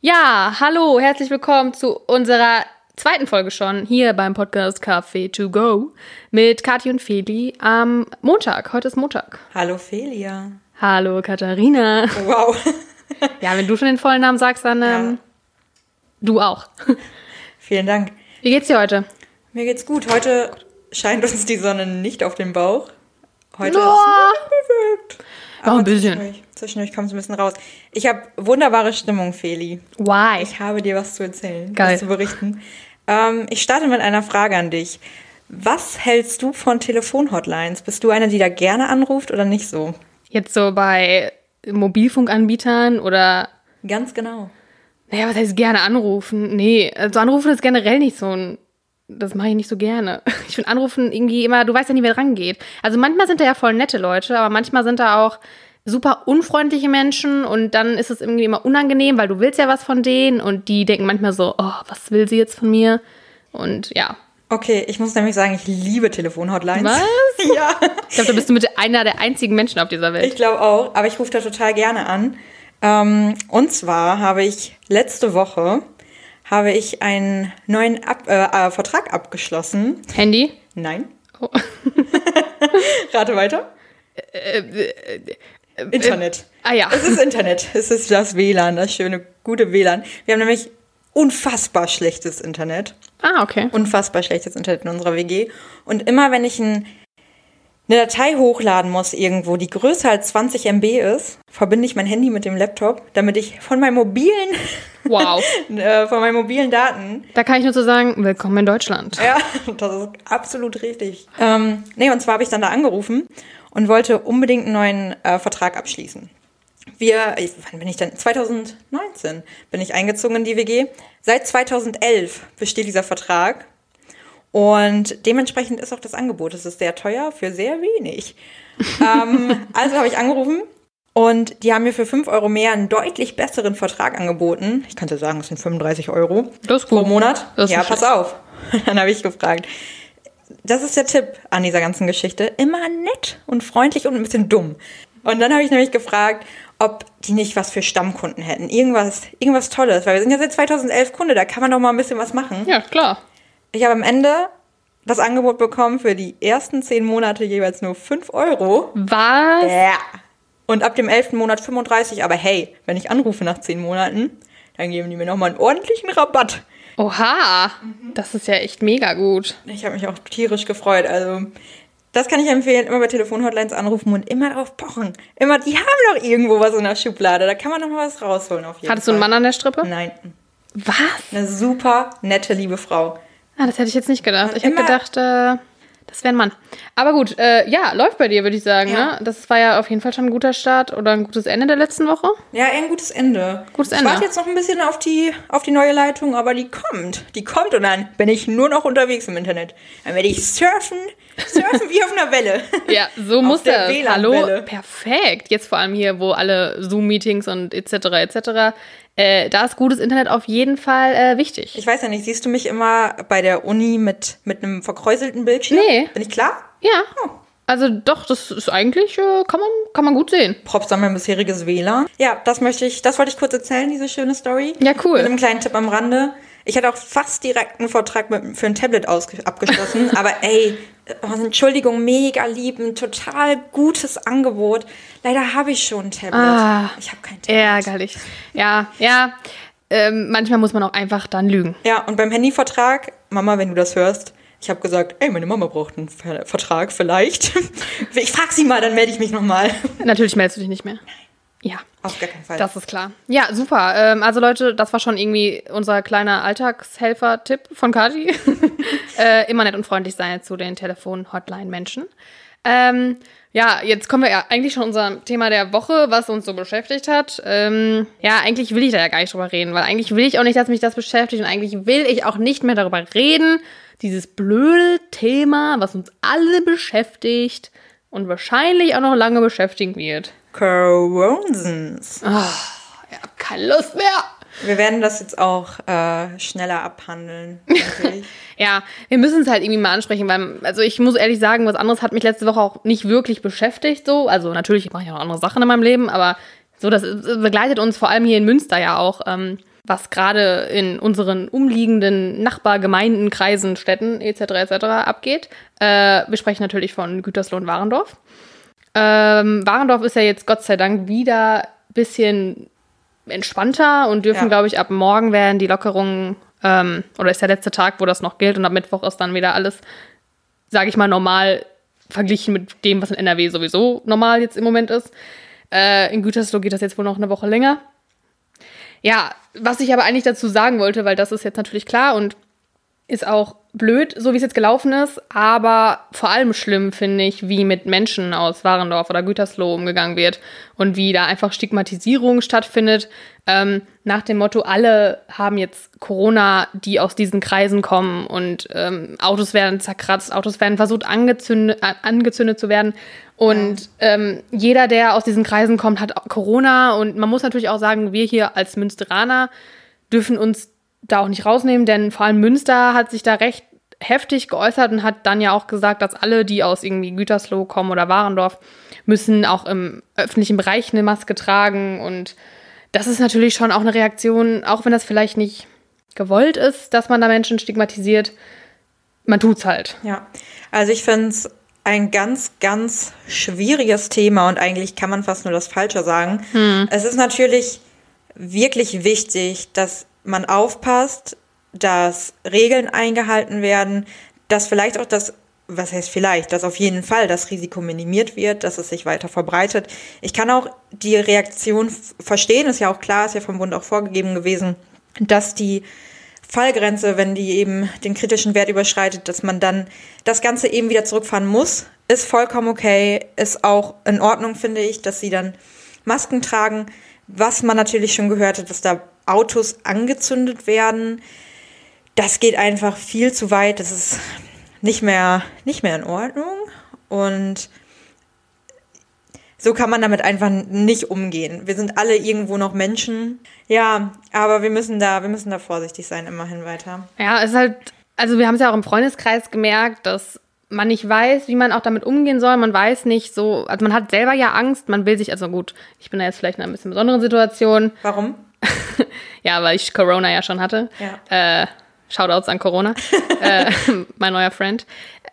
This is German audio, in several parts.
Ja, hallo, herzlich willkommen zu unserer zweiten Folge schon hier beim Podcast Café to Go mit Kathi und Feli am Montag. Heute ist Montag. Hallo Felia. Hallo Katharina. Wow. Ja, wenn du schon den vollen Namen sagst, dann ähm, du auch. Vielen Dank. Wie geht's dir heute? Mir geht's gut. Heute scheint uns die Sonne nicht auf den Bauch. Heute Oh. ist bewölkt. Noch ein bisschen. Zwischendurch, zwischendurch kommt es ein bisschen raus. Ich habe wunderbare Stimmung, Feli. Why? Ich habe dir was zu erzählen, Geil. was zu berichten. Ähm, ich starte mit einer Frage an dich. Was hältst du von Telefonhotlines? Bist du einer, die da gerne anruft oder nicht so? Jetzt so bei Mobilfunkanbietern oder Ganz genau. Naja, was heißt gerne anrufen? Nee, also anrufen ist generell nicht so ein. Das mache ich nicht so gerne. Ich finde anrufen irgendwie immer, du weißt ja nie, wer rangeht. Also manchmal sind da ja voll nette Leute, aber manchmal sind da auch super unfreundliche Menschen und dann ist es irgendwie immer unangenehm, weil du willst ja was von denen und die denken manchmal so, oh, was will sie jetzt von mir? Und ja. Okay, ich muss nämlich sagen, ich liebe Telefonhotlines. Was? Ja. Ich glaube, da bist du mit einer der einzigen Menschen auf dieser Welt. Ich glaube auch, aber ich rufe da total gerne an. Ähm, und zwar habe ich letzte Woche habe ich einen neuen Ab äh, äh, Vertrag abgeschlossen. Handy? Nein. Oh. Rate weiter. Internet. Ah ja. Es ist Internet. Es ist das WLAN, das schöne, gute WLAN. Wir haben nämlich unfassbar schlechtes Internet. Ah, okay. Unfassbar schlechtes Internet in unserer WG. Und immer wenn ich ein, eine Datei hochladen muss irgendwo, die größer als 20 MB ist, verbinde ich mein Handy mit dem Laptop, damit ich von meinen mobilen, Wow. äh, von meinen mobilen Daten Da kann ich nur so sagen, willkommen in Deutschland. ja, das ist absolut richtig. Ähm, nee, und zwar habe ich dann da angerufen und wollte unbedingt einen neuen äh, Vertrag abschließen. Wir, ich- wann bin ich denn? 2019 bin ich eingezogen in die WG. Seit 2011 besteht dieser Vertrag. Und dementsprechend ist auch das Angebot. Es ist sehr teuer für sehr wenig. ähm, also habe ich angerufen und die haben mir für 5 Euro mehr einen deutlich besseren Vertrag angeboten. Ich könnte sagen, es sind 35 Euro pro. Monat. Das ist ja, pass auf. Dann habe ich gefragt. Das ist der Tipp an dieser ganzen Geschichte. Immer nett und freundlich und ein bisschen dumm. Und dann habe ich nämlich gefragt, ob die nicht was für Stammkunden hätten. Irgendwas, irgendwas Tolles. Weil wir sind ja seit 2011 Kunde, da kann man doch mal ein bisschen was machen. Ja, klar. Ich habe am Ende das Angebot bekommen für die ersten 10 Monate jeweils nur 5 Euro. Was? Ja. Und ab dem 11. Monat 35. Aber hey, wenn ich anrufe nach 10 Monaten, dann geben die mir nochmal einen ordentlichen Rabatt. Oha, das ist ja echt mega gut. Ich habe mich auch tierisch gefreut. Also, das kann ich empfehlen. Immer bei Telefonhotlines anrufen und immer drauf pochen. Immer, die haben doch irgendwo was in der Schublade. Da kann man noch mal was rausholen auf jeden Hattest du einen Fall. Mann an der Strippe? Nein. Was? Eine super nette, liebe Frau. Ah, das hätte ich jetzt nicht gedacht. Ich hätte gedacht, äh, das wäre ein Mann. Aber gut, äh, ja, läuft bei dir, würde ich sagen. Ja. Ne? Das war ja auf jeden Fall schon ein guter Start oder ein gutes Ende der letzten Woche. Ja, eher ein gutes Ende. Gutes ich Ende. warte jetzt noch ein bisschen auf die, auf die neue Leitung, aber die kommt. Die kommt und dann bin ich nur noch unterwegs im Internet. Dann werde ich surfen, surfen wie auf einer Welle. Ja, so muss der das. Hallo, perfekt. Jetzt vor allem hier, wo alle Zoom-Meetings und etc. etc. Äh, da ist gutes Internet auf jeden Fall äh, wichtig. Ich weiß ja nicht, siehst du mich immer bei der Uni mit, mit einem verkräuselten Bildschirm? Nee. Bin ich klar? ja. Oh. Also doch, das ist eigentlich, äh, kann, man, kann man gut sehen. Props an mein bisheriges WLAN. Ja, das möchte ich, das wollte ich kurz erzählen, diese schöne Story. Ja, cool. Mit einem kleinen Tipp am Rande. Ich hatte auch fast direkt einen Vertrag mit, für ein Tablet abgeschlossen, aber ey, Entschuldigung, mega lieb, ein total gutes Angebot. Leider habe ich schon ein Tablet. Ah. ich habe kein Tablet. Ärgerlich. Ja, ja. Ähm, manchmal muss man auch einfach dann lügen. Ja, und beim Handyvertrag, Mama, wenn du das hörst, ich habe gesagt, ey, meine Mama braucht einen Ver Vertrag vielleicht. ich frag sie mal, dann melde ich mich nochmal. Natürlich meldest du dich nicht mehr. Ja, Auf gar keinen Fall. das ist klar. Ja, super. Ähm, also Leute, das war schon irgendwie unser kleiner Alltagshelfer-Tipp von Kati. äh, immer nett und freundlich sein zu den Telefon-Hotline-Menschen. Ähm, ja, jetzt kommen wir ja eigentlich schon unserem Thema der Woche, was uns so beschäftigt hat. Ähm, ja, eigentlich will ich da ja gar nicht drüber reden, weil eigentlich will ich auch nicht, dass mich das beschäftigt und eigentlich will ich auch nicht mehr darüber reden. Dieses blöde Thema, was uns alle beschäftigt und wahrscheinlich auch noch lange beschäftigen wird. Coronsons. Ich hab keine Lust mehr. Wir werden das jetzt auch äh, schneller abhandeln. Ja, wir müssen es halt irgendwie mal ansprechen, weil, also ich muss ehrlich sagen, was anderes hat mich letzte Woche auch nicht wirklich beschäftigt, so. Also natürlich mache ich auch noch andere Sachen in meinem Leben, aber so, das begleitet uns vor allem hier in Münster ja auch. Ähm, was gerade in unseren umliegenden Nachbargemeinden, Kreisen, Städten etc. etc. abgeht. Äh, wir sprechen natürlich von Gütersloh und Warendorf. Ähm, Warendorf ist ja jetzt Gott sei Dank wieder ein bisschen entspannter und dürfen, ja. glaube ich, ab morgen werden die Lockerungen, ähm, oder ist der letzte Tag, wo das noch gilt und ab Mittwoch ist dann wieder alles, sage ich mal, normal verglichen mit dem, was in NRW sowieso normal jetzt im Moment ist. Äh, in Gütersloh geht das jetzt wohl noch eine Woche länger. Ja, was ich aber eigentlich dazu sagen wollte, weil das ist jetzt natürlich klar und ist auch blöd, so wie es jetzt gelaufen ist, aber vor allem schlimm finde ich, wie mit Menschen aus Warendorf oder Gütersloh umgegangen wird und wie da einfach Stigmatisierung stattfindet. Ähm, nach dem Motto, alle haben jetzt Corona, die aus diesen Kreisen kommen und ähm, Autos werden zerkratzt, Autos werden versucht angezündet, äh, angezündet zu werden. Und ähm, jeder, der aus diesen Kreisen kommt, hat Corona. Und man muss natürlich auch sagen, wir hier als Münsteraner dürfen uns da auch nicht rausnehmen, denn vor allem Münster hat sich da recht heftig geäußert und hat dann ja auch gesagt, dass alle, die aus irgendwie Gütersloh kommen oder Warendorf, müssen auch im öffentlichen Bereich eine Maske tragen. Und das ist natürlich schon auch eine Reaktion, auch wenn das vielleicht nicht gewollt ist, dass man da Menschen stigmatisiert. Man tut's halt. Ja, also ich finde es ein ganz, ganz schwieriges Thema und eigentlich kann man fast nur das Falsche sagen. Hm. Es ist natürlich wirklich wichtig, dass man aufpasst, dass Regeln eingehalten werden, dass vielleicht auch das, was heißt vielleicht, dass auf jeden Fall das Risiko minimiert wird, dass es sich weiter verbreitet. Ich kann auch die Reaktion verstehen, ist ja auch klar, ist ja vom Bund auch vorgegeben gewesen, dass die Fallgrenze, wenn die eben den kritischen Wert überschreitet, dass man dann das Ganze eben wieder zurückfahren muss, ist vollkommen okay, ist auch in Ordnung, finde ich, dass sie dann Masken tragen. Was man natürlich schon gehört hat, dass da Autos angezündet werden, das geht einfach viel zu weit. Das ist nicht mehr, nicht mehr in Ordnung. Und so kann man damit einfach nicht umgehen. Wir sind alle irgendwo noch Menschen. Ja, aber wir müssen da, wir müssen da vorsichtig sein, immerhin weiter. Ja, es ist halt, also wir haben es ja auch im Freundeskreis gemerkt, dass man nicht weiß, wie man auch damit umgehen soll. Man weiß nicht so, also man hat selber ja Angst, man will sich, also gut, ich bin da jetzt vielleicht in einer bisschen besonderen Situation. Warum? ja, weil ich Corona ja schon hatte. Ja. Äh, Shoutouts an Corona, äh, mein neuer Friend.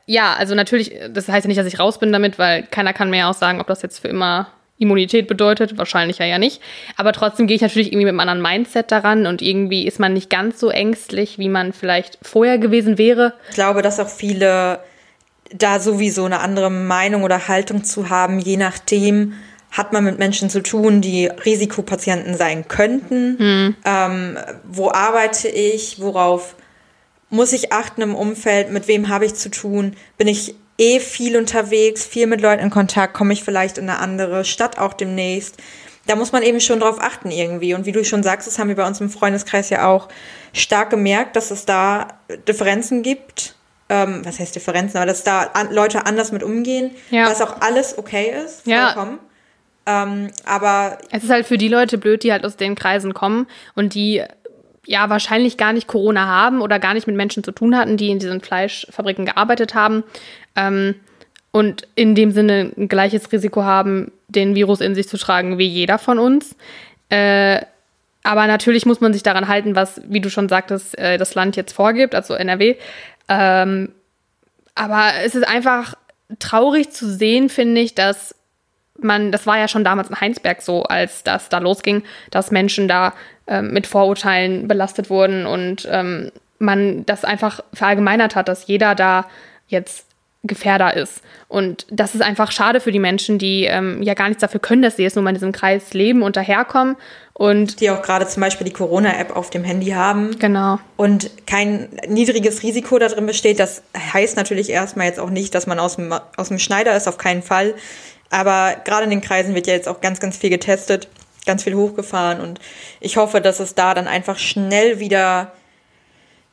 Ja, also natürlich, das heißt ja nicht, dass ich raus bin damit, weil keiner kann mehr aussagen, ob das jetzt für immer Immunität bedeutet. Wahrscheinlich ja, ja nicht. Aber trotzdem gehe ich natürlich irgendwie mit einem anderen Mindset daran und irgendwie ist man nicht ganz so ängstlich, wie man vielleicht vorher gewesen wäre. Ich glaube, dass auch viele da sowieso eine andere Meinung oder Haltung zu haben, je nachdem, hat man mit Menschen zu tun, die Risikopatienten sein könnten. Hm. Ähm, wo arbeite ich? Worauf muss ich achten im Umfeld? Mit wem habe ich zu tun? Bin ich eh viel unterwegs, viel mit Leuten in Kontakt? Komme ich vielleicht in eine andere Stadt auch demnächst? Da muss man eben schon drauf achten irgendwie. Und wie du schon sagst, das haben wir bei uns im Freundeskreis ja auch stark gemerkt, dass es da Differenzen gibt. Ähm, was heißt Differenzen? Aber dass da an Leute anders mit umgehen, ja. was auch alles okay ist, vollkommen. Ja. Ähm, aber. Es ist halt für die Leute blöd, die halt aus den Kreisen kommen und die ja wahrscheinlich gar nicht Corona haben oder gar nicht mit Menschen zu tun hatten, die in diesen Fleischfabriken gearbeitet haben ähm, und in dem Sinne ein gleiches Risiko haben, den Virus in sich zu tragen wie jeder von uns. Äh, aber natürlich muss man sich daran halten, was, wie du schon sagtest, äh, das Land jetzt vorgibt, also NRW. Ähm, aber es ist einfach traurig zu sehen, finde ich, dass man, das war ja schon damals in Heinsberg so, als das da losging, dass Menschen da ähm, mit Vorurteilen belastet wurden und ähm, man das einfach verallgemeinert hat, dass jeder da jetzt Gefährder ist. Und das ist einfach schade für die Menschen, die ähm, ja gar nichts dafür können, dass sie jetzt nur mal in diesem Kreis leben und daherkommen. Und die auch gerade zum Beispiel die Corona-App auf dem Handy haben. Genau. Und kein niedriges Risiko da drin besteht. Das heißt natürlich erstmal jetzt auch nicht, dass man aus dem, aus dem Schneider ist, auf keinen Fall. Aber gerade in den Kreisen wird ja jetzt auch ganz, ganz viel getestet, ganz viel hochgefahren und ich hoffe, dass es da dann einfach schnell wieder,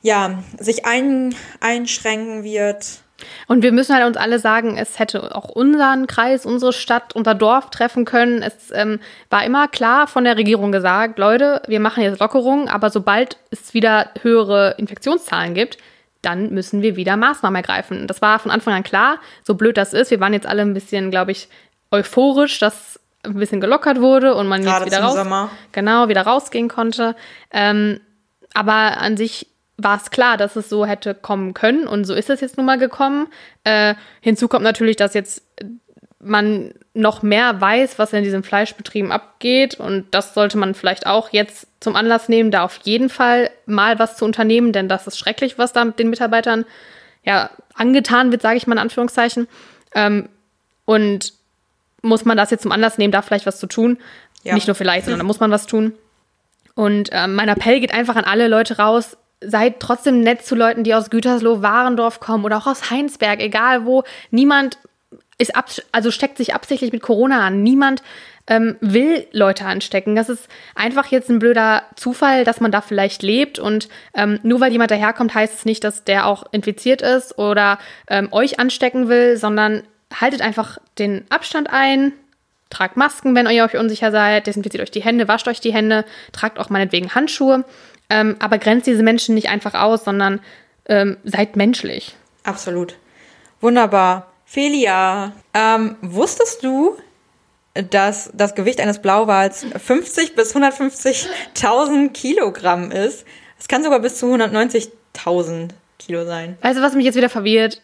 ja, sich ein, einschränken wird. Und wir müssen halt uns alle sagen, es hätte auch unseren Kreis, unsere Stadt, unser Dorf treffen können. Es ähm, war immer klar von der Regierung gesagt, Leute, wir machen jetzt Lockerungen, aber sobald es wieder höhere Infektionszahlen gibt, dann müssen wir wieder Maßnahmen ergreifen. Das war von Anfang an klar, so blöd das ist. Wir waren jetzt alle ein bisschen, glaube ich, euphorisch, dass ein bisschen gelockert wurde und man Gerade jetzt wieder raus, Sommer. genau wieder rausgehen konnte. Ähm, aber an sich war es klar, dass es so hätte kommen können und so ist es jetzt nun mal gekommen. Äh, hinzu kommt natürlich, dass jetzt man noch mehr weiß, was in diesen Fleischbetrieben abgeht und das sollte man vielleicht auch jetzt zum Anlass nehmen, da auf jeden Fall mal was zu unternehmen, denn das ist schrecklich, was da mit den Mitarbeitern ja angetan wird, sage ich mal in Anführungszeichen. Ähm, und muss man das jetzt zum Anlass nehmen, da vielleicht was zu tun? Ja. Nicht nur vielleicht, sondern da muss man was tun. Und ähm, mein Appell geht einfach an alle Leute raus. Seid trotzdem nett zu Leuten, die aus Gütersloh, Warendorf kommen oder auch aus Heinsberg, egal wo. Niemand ist abs also steckt sich absichtlich mit Corona an. Niemand ähm, will Leute anstecken. Das ist einfach jetzt ein blöder Zufall, dass man da vielleicht lebt. Und ähm, nur weil jemand daherkommt, heißt es nicht, dass der auch infiziert ist oder ähm, euch anstecken will, sondern haltet einfach den Abstand ein. Tragt Masken, wenn ihr euch unsicher seid. Desinfiziert euch die Hände, wascht euch die Hände. Tragt auch meinetwegen Handschuhe. Ähm, aber grenzt diese Menschen nicht einfach aus, sondern ähm, seid menschlich. Absolut. Wunderbar. Felia, ähm, wusstest du, dass das Gewicht eines Blauwals 50 bis 150.000 Kilogramm ist? Es kann sogar bis zu 190.000 Kilo sein. Weißt du, was mich jetzt wieder verwirrt?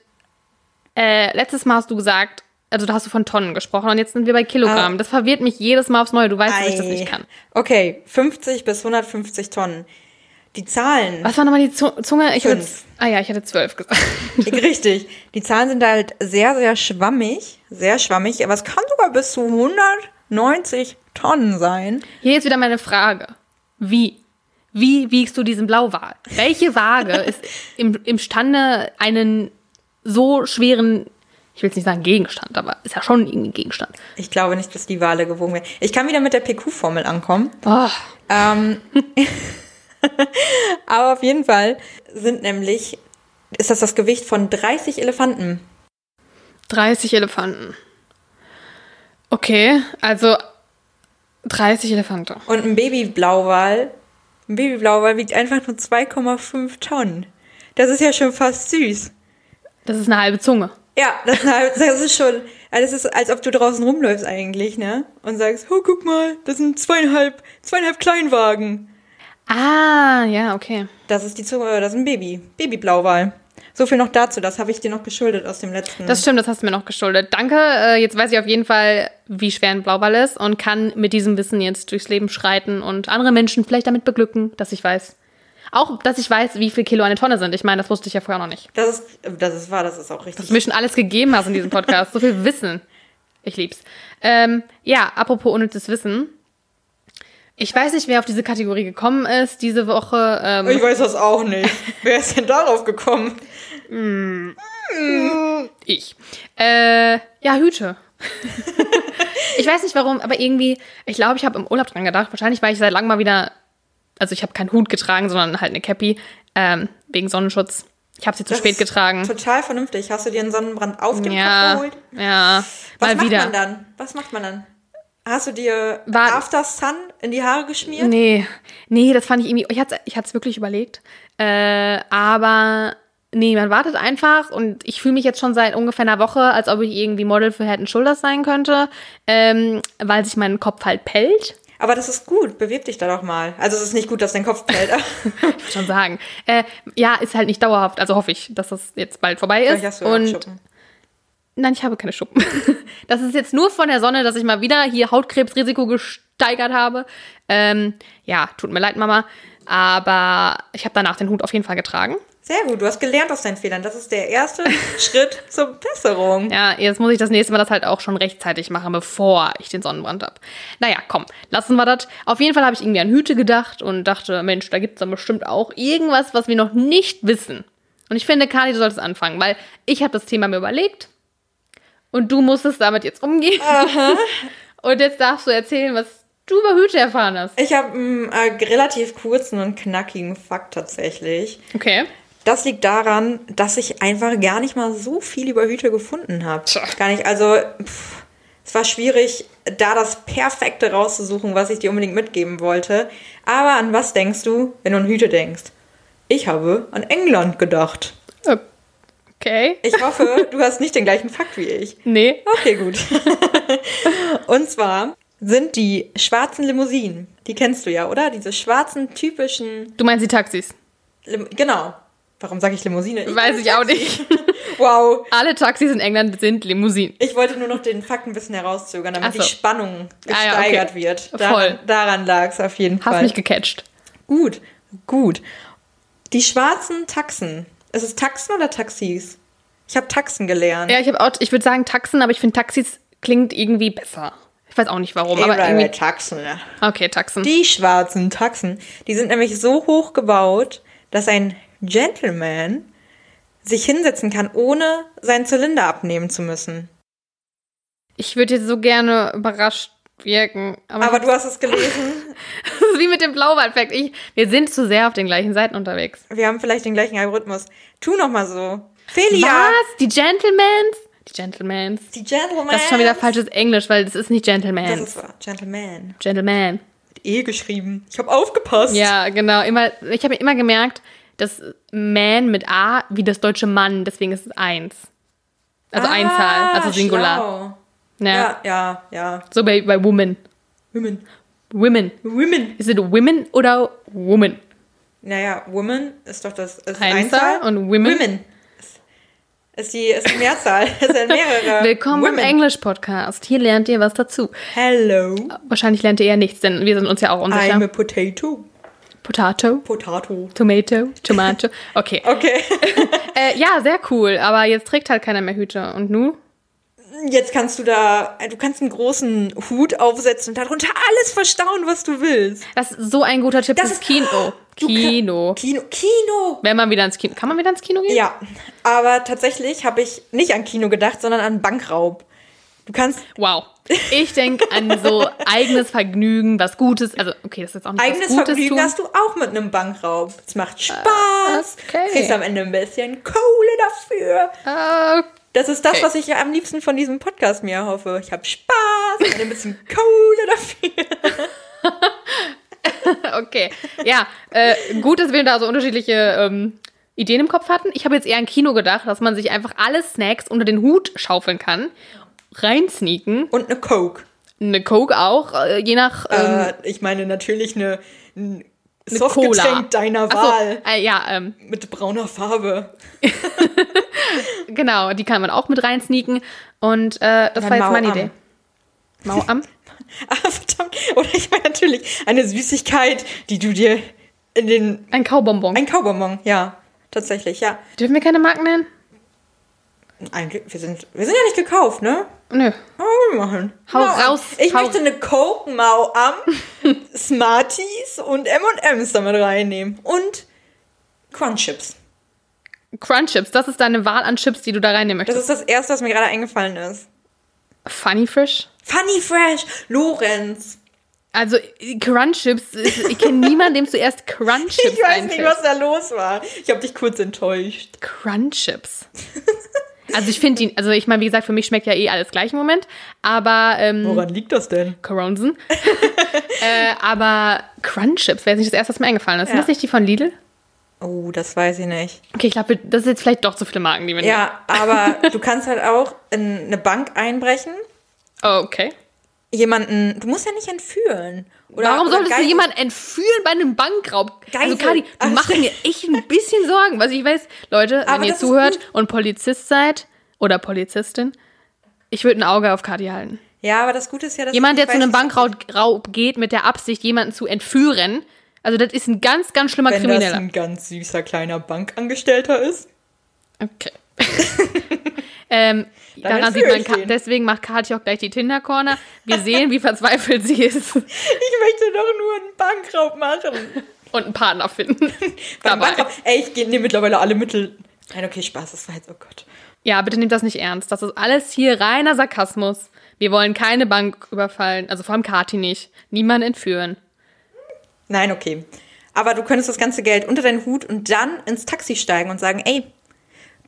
Äh, letztes Mal hast du gesagt, also da hast du von Tonnen gesprochen und jetzt sind wir bei Kilogramm. Ah. Das verwirrt mich jedes Mal aufs Neue. Du weißt, dass ich das Ei. nicht kann. Okay, 50 bis 150 Tonnen. Die Zahlen. Was war nochmal die Zu- Zunge? Ich Fünf. Ah ja, ich hatte zwölf gesagt. Richtig. Die Zahlen sind halt sehr, sehr schwammig. Sehr schwammig. Aber es kann sogar bis zu 190 Tonnen sein. Hier ist wieder meine Frage. Wie? Wie wiegst du diesen Blauwal? Welche Waage ist im, imstande, einen so schweren, ich will jetzt nicht sagen Gegenstand, aber ist ja schon irgendwie ein Gegenstand. Ich glaube nicht, dass die Wale gewogen werden. Ich kann wieder mit der PQ-Formel ankommen. Oh, Ähm, aber auf jeden Fall sind nämlich, ist das das Gewicht von 30 Elefanten. 30 Elefanten. Okay, also 30 Elefanten. Und ein Babyblauwal, ein Babyblauwal wiegt einfach nur 2,5 Tonnen. Das ist ja schon fast süß. Das ist eine halbe Zunge. Ja, das, das ist schon, also das ist, als ob du draußen rumläufst eigentlich, ne? Und sagst, oh, guck mal, das sind zweieinhalb, zweieinhalb Kleinwagen. Ah, ja, okay. Das ist die Zunge, das ist ein Baby, Babyblauwal. So viel noch dazu, das habe ich dir noch geschuldet aus dem letzten. Das stimmt, das hast du mir noch geschuldet. Danke. Äh, jetzt weiß ich auf jeden Fall, wie schwer ein Blauwal ist und kann mit diesem Wissen jetzt durchs Leben schreiten und andere Menschen vielleicht damit beglücken, dass ich weiß. Auch, dass ich weiß, wie viel Kilo eine Tonne sind. Ich meine, das wusste ich ja vorher noch nicht. Das ist, das ist wahr, das ist auch richtig. Dass du mir schon alles gegeben hast in diesem Podcast. so viel Wissen. Ich lieb's. Ähm, ja, apropos unnützes Wissen. Ich weiß nicht, wer auf diese Kategorie gekommen ist diese Woche. Ähm, Ich weiß das auch nicht. Wer ist denn darauf gekommen? Ich. Äh, ja, Hüte. ich weiß nicht warum, aber irgendwie, ich glaube, ich habe im Urlaub dran gedacht. Wahrscheinlich, weil ich seit langem mal wieder, also ich habe keinen Hut getragen, sondern halt eine Cappy, ähm, wegen Sonnenschutz. Ich habe sie zu Das spät getragen. Total vernünftig. Hast du dir einen Sonnenbrand auf dem Kopf Ja, geholt? ja, Was mal macht wieder. man dann? Was macht man dann? Hast du dir War- After Sun in die Haare geschmiert? Nee, nee, das fand ich irgendwie, ich hatte ich es wirklich überlegt, äh, aber nee, man wartet einfach und ich fühle mich jetzt schon seit ungefähr einer Woche, als ob ich irgendwie Model für Head Shoulders sein könnte, ähm, weil sich mein Kopf halt pellt. Aber das ist gut. Bewirb dich da doch mal. Also es ist nicht gut, dass dein Kopf pellt. Ich würde schon sagen. Äh, ja, ist halt nicht dauerhaft, also hoffe ich, dass das jetzt bald vorbei ist. hast du Und Schuppen. Nein, ich habe keine Schuppen. Das ist jetzt nur von der Sonne, dass ich mal wieder hier Hautkrebsrisiko gesteigert habe. Ähm, ja, tut mir leid, Mama. Aber ich habe danach den Hut auf jeden Fall getragen. Sehr gut. Du hast gelernt aus deinen Fehlern. Das ist der erste Schritt zur Besserung. Ja, jetzt muss ich das nächste Mal das halt auch schon rechtzeitig machen, bevor ich den Sonnenbrand habe. Naja, komm, lassen wir das. Auf jeden Fall habe ich irgendwie an Hüte gedacht und dachte, Mensch, da gibt es dann bestimmt auch irgendwas, was wir noch nicht wissen. Und ich finde, Kali, du solltest anfangen, weil ich habe das Thema mir überlegt und du musstest damit jetzt umgehen. und jetzt darfst du erzählen, was du über Hüte erfahren hast. Ich habe einen äh, relativ kurzen und knackigen Fakt tatsächlich. Okay. Das liegt daran, dass ich einfach gar nicht mal so viel über Hüte gefunden habe. Gar nicht. Also pff, es war schwierig, da das Perfekte rauszusuchen, was ich dir unbedingt mitgeben wollte. Aber an was denkst du, wenn du an Hüte denkst? Ich habe an England gedacht. Okay. Ich hoffe, du hast nicht den gleichen Fakt wie ich. Nee. Okay, gut. Und zwar sind die schwarzen Limousinen. Die kennst du ja, oder? Diese schwarzen, typischen. Du meinst die Taxis? Lim genau. Warum sage ich Limousine? Ich Weiß ich auch nicht. Wow. Alle Taxis in England sind Limousinen. Ich wollte nur noch den Fakt ein bisschen herauszögern, damit so. die Spannung Ah ja, gesteigert okay. wird. Voll. Daran, daran lag es auf jeden Hast Fall. mich gecatcht. Gut, gut. Die schwarzen Taxen. Ist es Taxen oder Taxis? Ich habe Taxen gelernt. Ja, ich habe auch, ich würde sagen Taxen, aber ich finde Taxis klingt irgendwie besser. Ich weiß auch nicht warum, Ey, aber irgendwie. Taxen. ja. Okay, Taxen. Die schwarzen Taxen, die sind nämlich so hoch gebaut, dass ein Gentleman sich hinsetzen kann, ohne seinen Zylinder abnehmen zu müssen. Ich würde jetzt so gerne überrascht wirken. Aber, Aber du hast es gelesen. das ist wie mit dem Blauwaldfakt. Ich, wir sind zu sehr auf den gleichen Seiten unterwegs. Wir haben vielleicht den gleichen Algorithmus. Tu noch mal so. Felia. Was? Die Gentlemans? Die Gentlemans. Die Gentleman. Das ist schon wieder falsches Englisch, weil das ist nicht Das Gentlemans. ist wahr. Gentleman. Gentleman. Mit E geschrieben. Ich habe aufgepasst. Ja, genau. Immer, ich habe immer gemerkt, dass Man mit A wie das deutsche Mann, deswegen ist es eins. Also Ah, Einzahl, also Singular. schlau. Ja. Ja, ja, ja. So bei, bei Woman. Women. Women. Women. Ist es Women oder Woman? Naja, Woman ist doch das ist Einzahl Einzahl. und Women? Women. Ist, ist, die, ist die Mehrzahl. Es sind mehrere. Willkommen im Women. Englisch-Podcast. Hier lernt ihr was dazu. Hello. Wahrscheinlich lernt ihr eher nichts, denn wir sind uns ja auch unsicher. I'm a potato. Potato, Potato. Tomato, Tomato. Okay. Okay. Äh, ja, sehr cool, aber jetzt trägt halt keiner mehr Hüte. Und nu? Jetzt kannst du da, du kannst einen großen Hut aufsetzen und darunter alles verstauen, was du willst. Das ist so ein guter Tipp Das ist- Kino. Kann- Kino. Kino. Kino. Wenn man wieder ins Kino. Kann man wieder ins Kino gehen? Ja, aber tatsächlich habe ich nicht an Kino gedacht, sondern an Bankraub. Du kannst Wow. Ich denke an so eigenes Vergnügen, was Gutes. Also, okay, das ist jetzt auch nicht eigenes was Gutes Vergnügen tun. hast du auch mit einem Bankraub. Es macht Spaß. okay. Kriegst am Ende ein bisschen Kohle dafür. Das ist das, Okay. was ich ja am liebsten von diesem Podcast mir erhoffe. Ich habe Spaß und ein bisschen Kohle dafür. okay. Ja, äh, gut, dass wir da so unterschiedliche ähm, Ideen im Kopf hatten. Ich habe jetzt eher an Kino gedacht, dass man sich einfach alle Snacks unter den Hut schaufeln kann, reinsneaken. Und eine Coke. Eine Coke auch, äh, je nach. Ähm, Äh, ich meine natürlich eine, ein eine Softgetränk deiner Ach so, Wahl äh, ja, ähm, mit brauner Farbe. genau, die kann man auch mit reinsneaken. Und äh, das Dann war jetzt meine Mau-Am. Idee. Mauam? Ah, verdammt. Oder ich meine natürlich eine Süßigkeit, die du dir in den... Ein Kaubonbon. Ein Kaubonbon, ja. Tatsächlich, ja. Dürfen wir keine Marken nennen? Eigentlich, wir sind, wir sind ja nicht gekauft, ne? Nö. Oh, machen. Hau Mau-Am. raus, Ich hau- möchte eine Coke, Mau-Am, Smarties und M&M's damit reinnehmen. Und Crunchips. Crunchips, das ist deine Wahl an Chips, die du da reinnehmen Das möchtest. ist das Erste, was mir gerade eingefallen ist. Funny Frisch? Funny Fresh, Lorenz. Also, Crunchips, ist- ich kenne niemanden, dem zuerst Crunchips Ich weiß nicht, was da los war. Ich habe dich kurz enttäuscht. Crunchips. Also ich finde ihn, also ich meine, wie gesagt, für mich schmeckt ja eh alles gleich im Moment, aber ähm, Woran liegt das denn? Coronsen. äh, aber Crunchips wäre jetzt nicht das erste, was mir eingefallen ist. Sind Ja. das nicht die von Lidl? Oh, das weiß ich nicht. Okay, ich glaube, das ist jetzt vielleicht doch zu viele Marken, die wir Ja, aber du kannst halt auch in eine Bank einbrechen. Oh, okay. Jemanden, du musst ja nicht entführen. Oder, Warum oder solltest du Geisel- jemanden entführen bei einem Bankraub? Also, Geisel- Kadi, du Also- machst mir echt ein bisschen Sorgen. Was ich weiß, Leute, Aber wenn ihr das zuhört und Polizist seid oder Polizistin, ich würde ein Auge auf Kadi halten. Ja, aber das Gute ist ja, dass Jemand, der zu einem Bankraub geht mit der Absicht, jemanden zu entführen, also das ist ein ganz, ganz schlimmer wenn das Krimineller. ein ganz süßer kleiner Bankangestellter ist. Okay. ähm, daran sieht man, Ka- deswegen macht Kathi auch gleich die Tinder-Corner. Wir sehen, wie verzweifelt sie ist Ich möchte doch nur einen Bankraub machen. und einen Partner finden. Dabei. Ey, ich nehme mittlerweile alle Mittel. Nein, okay, Spaß, das war jetzt, oh Gott. Ja, bitte nehmt das nicht ernst. Das ist alles hier reiner Sarkasmus. Wir wollen keine Bank überfallen, also vor allem Kathi nicht. Niemanden entführen. Nein, okay. Aber du könntest das ganze Geld unter deinen Hut und dann ins Taxi steigen und sagen, ey,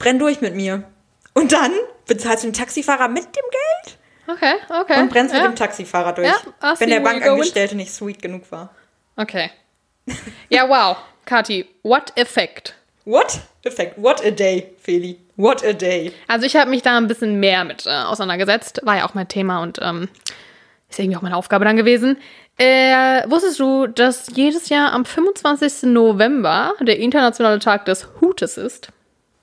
brenn durch mit mir. Und dann bezahlst du den Taxifahrer mit dem Geld Okay, okay. und brennst ja. mit dem Taxifahrer durch, Ja, wenn der Bankangestellte nicht sweet genug war. Okay. Ja, wow. Kathi, what effect? What? Effekt. What a day, Feli. What a day. Also ich habe mich da ein bisschen mehr mit äh, auseinandergesetzt. War ja auch mein Thema und ähm, ist irgendwie auch meine Aufgabe dann gewesen. Äh, wusstest du, dass jedes Jahr am 25. November der internationale Tag des Hutes ist?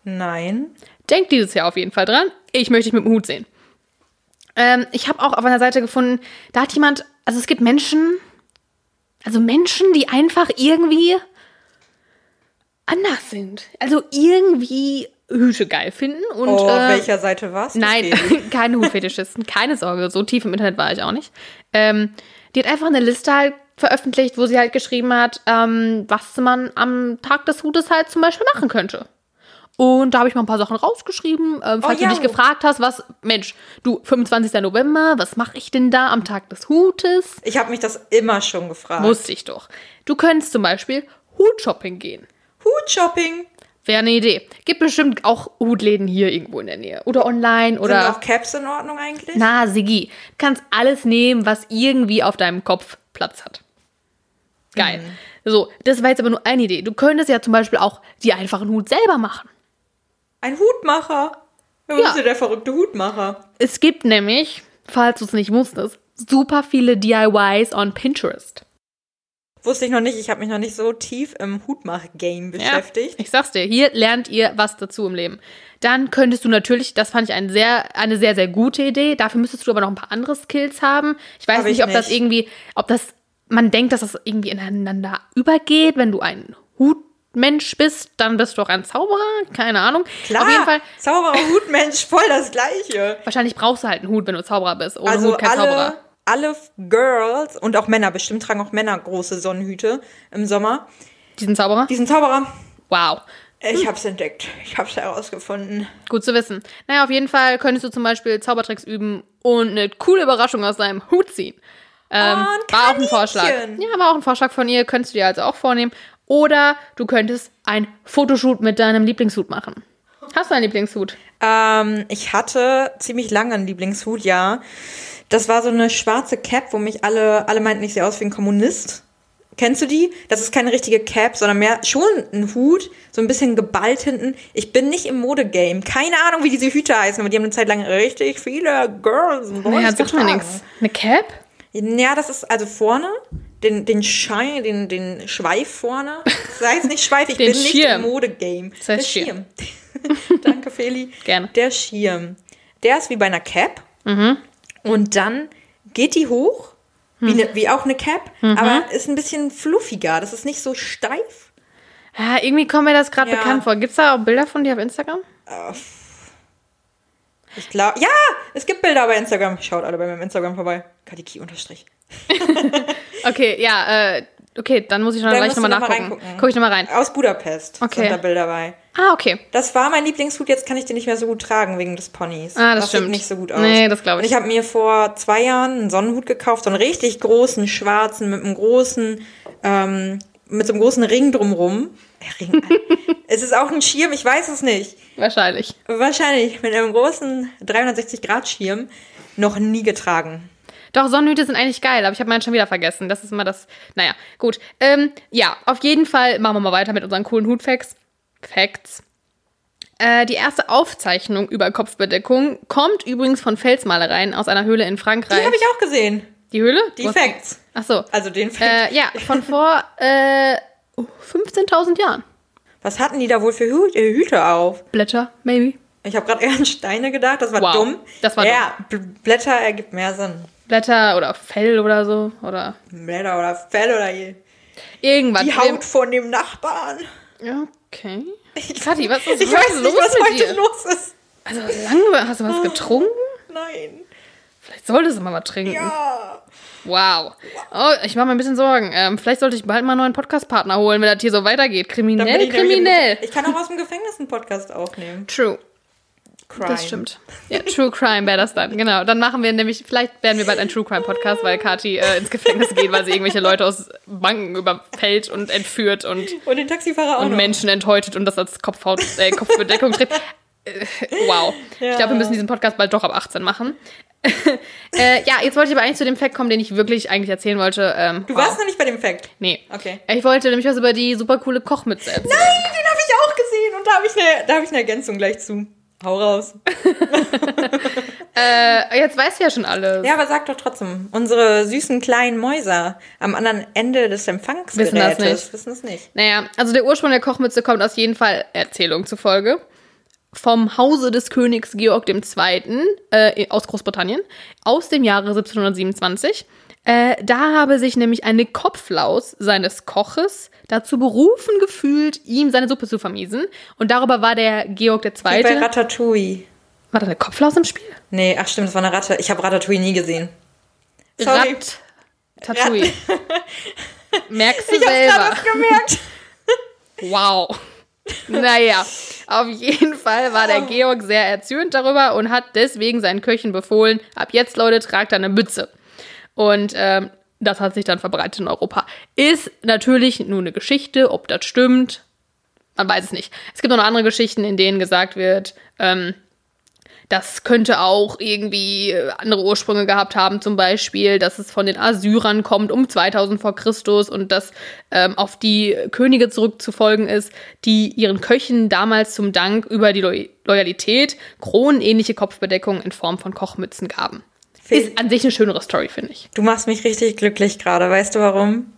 Nein. Denk dieses Jahr auf jeden Fall dran. Ich möchte dich mit dem Hut sehen. Ähm, ich habe auch auf einer Seite gefunden, da hat jemand, also es gibt Menschen, also Menschen, die einfach irgendwie anders sind. Also irgendwie Hüte geil finden. Und, oh, auf äh, welcher Seite warst du? Nein, keine Hutfetischisten, keine Sorge, so tief im Internet war ich auch nicht. Ähm, die hat einfach eine Liste halt veröffentlicht, wo sie halt geschrieben hat, ähm, was man am Tag des Hutes halt zum Beispiel machen könnte. Und da habe ich mal ein paar Sachen rausgeschrieben. Ähm, falls Oh, ja. du dich gefragt hast, was, Mensch, du, 25. November, was mache ich denn da am Tag des Hutes? Ich habe mich das immer schon gefragt. Wusste ich doch. Du könntest zum Beispiel Hutshopping gehen. Hutshopping. Wäre eine Idee. Gibt bestimmt auch Hutläden hier irgendwo in der Nähe. Oder online Sind oder. auch Caps in Ordnung eigentlich? Na, Sigi, du kannst alles nehmen, was irgendwie auf deinem Kopf Platz hat. Geil. So, das war jetzt aber nur eine Idee. Du könntest ja zum Beispiel auch die einfachen Hut selber machen. Ein Hutmacher. Wer Ja. bist du der verrückte Hutmacher? Es gibt nämlich, falls du es nicht wusstest, super viele DIYs on Pinterest. Wusste ich noch nicht. Ich habe mich noch nicht so tief im Hutmach-Game beschäftigt. Ja, ich sag's dir, hier lernt ihr was dazu im Leben. Dann könntest du natürlich, das fand ich ein sehr, eine sehr, sehr gute Idee. Dafür müsstest du aber noch ein paar andere Skills haben. Ich weiß Hab ich nicht, ob das nicht. irgendwie, ob das, man denkt, dass das irgendwie ineinander übergeht. Wenn du ein Hutmensch bist, dann bist du auch ein Zauberer. Keine Ahnung. Klar, Auf jeden Fall, Zauberer, Hutmensch, voll das Gleiche. wahrscheinlich brauchst du halt einen Hut, wenn du Zauberer bist. Ohne Also Hut kein alle, Zauberer. alle Girls und auch Männer, bestimmt tragen auch Männer große Sonnenhüte im Sommer. Diesen Zauberer? Diesen Zauberer, Wow. ich hab's entdeckt. Ich hab's herausgefunden. Gut zu wissen. Naja, auf jeden Fall könntest du zum Beispiel Zaubertricks üben und eine coole Überraschung aus deinem Hut ziehen. Ähm, Oh, war auch ein. Vorschlag. Ja, war auch ein Vorschlag von ihr. Könntest du dir also auch vornehmen. Oder du könntest ein Fotoshoot mit deinem Lieblingshut machen. Hast du einen Lieblingshut? Ähm, ich hatte ziemlich lange einen Lieblingshut, ja. Das war so eine schwarze Cap, wo mich alle, alle meinten, ich sehe aus wie ein Kommunist. Kennst du die? Das ist keine richtige Cap, sondern mehr schon ein Hut, so ein bisschen geballt hinten. Ich bin nicht im Modegame. Keine Ahnung, wie diese Hüte heißen, aber die haben eine Zeit lang richtig viele Girls und Boys Naja, sag mir nichts. Eine Cap? Ja, das ist also vorne, den, den Schein, den, den Schweif vorne. Das heißt nicht Schweif, ich bin nicht Schirm. im Modegame. Das heißt Der Schirm. Danke, Feli. Gerne. Der Schirm. Der ist wie bei einer Cap. Mhm. Und dann geht die hoch, wie, ne, wie auch eine Cap, Mhm. aber ist ein bisschen fluffiger. Das ist nicht so steif. Ja, irgendwie kommt mir das gerade Ja. bekannt vor. Gibt's da auch Bilder von dir auf Instagram? Ich glaube, ja, es gibt Bilder bei Instagram. Schaut alle bei meinem Instagram vorbei. Kadiki unterstrich. Okay, ja, äh, okay, dann muss ich noch Da gleich nochmal noch mal nachgucken. reingucken. Guck ich nochmal rein. Aus Budapest Okay. sind da Bilder bei. Ah, okay. Das war mein Lieblingshut, jetzt kann ich den nicht mehr so gut tragen wegen des Ponys. Ah, das sieht stimmt. nicht so gut aus. Nee, das glaub ich. Und ich habe mir vor zwei Jahren einen Sonnenhut gekauft, so einen richtig großen, schwarzen, mit einem großen, ähm, mit so einem großen Ring drumrum. Äh, Ring. es ist auch ein Schirm, ich weiß es nicht. Wahrscheinlich. Wahrscheinlich mit einem großen 360-Grad-Schirm noch nie getragen. Doch, Sonnenhüte sind eigentlich geil, aber ich habe meinen schon wieder vergessen. Das ist immer das. Naja, gut. Ähm, ja, auf jeden Fall machen wir mal weiter mit unseren coolen Hutfacts. Facts. Äh, die erste Aufzeichnung über Kopfbedeckung kommt übrigens von Felsmalereien aus einer Höhle in Frankreich. Die habe ich auch gesehen. Die Höhle? Die Wo hast Facts. Ach so. Also den Fact. Äh, ja, von vor äh, 15.000 Jahren. Was hatten die da wohl für Hü äh, Hüte auf? Blätter, maybe. Ich habe gerade eher an Steine gedacht, das war Wow, dumm. das war ja, Bl- Blätter ergibt mehr Sinn. Blätter oder Fell oder so. Oder Blätter oder Fell oder die irgendwas. Haut von dem Nachbarn. Okay. Kathi, was ist Ich heute weiß los nicht, was mit heute dir? los ist. Also lange hast du was getrunken? Nein. Vielleicht solltest du mal was trinken. Ja. Wow. Oh, ich mache mir ein bisschen Sorgen. Ähm, vielleicht sollte ich bald mal einen neuen Podcastpartner holen, wenn das hier so weitergeht. Kriminell, ich kriminell. Ich kann auch aus dem Gefängnis einen Podcast aufnehmen. True. Crime. Das stimmt. Ja, True Crime wäre das dann. Genau. Dann machen wir nämlich, vielleicht werden wir bald ein True Crime Podcast, weil Kathi äh, ins Gefängnis geht, weil sie irgendwelche Leute aus Banken überfällt und entführt und, Und den Taxifahrer auch und noch. Menschen enthäutet und das als Kopfhaut, äh, Kopfbedeckung trägt. Äh, wow. Ja. Ich glaube, wir müssen diesen Podcast bald doch ab 18 machen. äh, ja, jetzt wollte ich aber eigentlich zu dem Fact kommen, den ich wirklich eigentlich erzählen wollte. Ähm, Du wow. warst noch nicht bei dem Fact. Nee. Okay. Ich wollte nämlich was über die super coole Kochmütze erzählen. Nein, den habe ich auch gesehen und da habe ich da hab ich eine Ergänzung gleich zu. Hau raus. Äh, jetzt weißt du ja schon alles. Ja, aber sag doch trotzdem, unsere süßen kleinen Mäuser am anderen Ende des Empfangsgerätes Wissen das nicht. wissen es nicht. Naja, also der Ursprung der Kochmütze kommt aus jeden Fall Erzählung zufolge vom Hause des Königs Georg II. Äh, aus Großbritannien aus dem Jahre 1727. Äh, da habe sich nämlich eine Kopflaus seines Koches dazu berufen gefühlt, ihm seine Suppe zu vermiesen. Und darüber war der Georg II. Wie bei Ratatouille. War da eine Kopflaus im Spiel? Nee, ach stimmt, das war eine Ratte. Ich habe Ratatouille nie gesehen. Sorry. Rat Tatouille. Merkst du Ich habe selber. gerade gemerkt. Wow. Naja, auf jeden Fall war der Georg sehr erzürnt darüber und hat deswegen seinen Köchen befohlen, ab jetzt, Leute, tragt eine Mütze. Und ähm, das hat sich dann verbreitet in Europa. Ist natürlich nur eine Geschichte, ob das stimmt, man weiß es nicht. Es gibt auch noch andere Geschichten, in denen gesagt wird, ähm, das könnte auch irgendwie äh, andere Ursprünge gehabt haben, zum Beispiel, dass es von den Assyrern kommt um 2000 vor Christus und dass ähm, auf die Könige zurückzufolgen ist, die ihren Köchen damals zum Dank über die Lo Loyalität kronenähnliche Kopfbedeckungen in Form von Kochmützen gaben. Ist an sich eine schönere Story, finde ich. Du machst mich richtig glücklich gerade. Weißt du warum?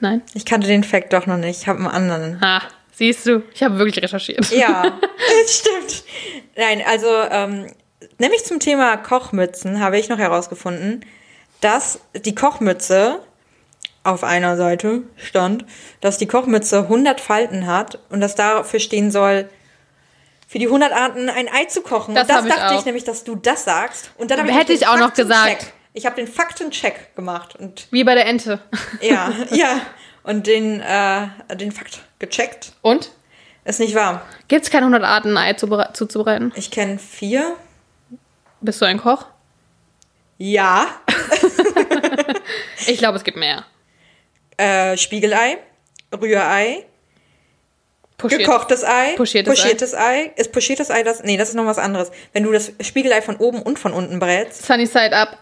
Nein? Ich kannte den Fact doch noch nicht. Ich habe einen anderen. Ha, siehst du, ich habe wirklich recherchiert. Ja, das stimmt. Nein, also ähm, nämlich zum Thema Kochmützen habe ich noch herausgefunden, dass die Kochmütze auf einer Seite stand, dass die Kochmütze 100 Falten hat und dass dafür stehen soll, für die 100 Arten ein Ei zu kochen. Das das ich dachte ich, auch. nämlich, dass du das sagst. Und dann habe Hätte den ich auch noch gesagt. Ich habe den Faktencheck gemacht und Wie bei der Ente. ja, ja, und den, äh, den Fakt gecheckt. Und? Ist nicht wahr. Gibt es keine 100 Arten, ein Ei zubere- zuzubereiten? Ich kenne vier. Bist du ein Koch? Ja. Ich glaube, es gibt mehr. Äh, Spiegelei, Rührei, Pochiert. gekochtes Ei, Pochiertes Ei. Ist pochiertes Ei das? Nee, das ist noch was anderes. Wenn du das Spiegelei von oben und von unten brätst. Sunny Side Up.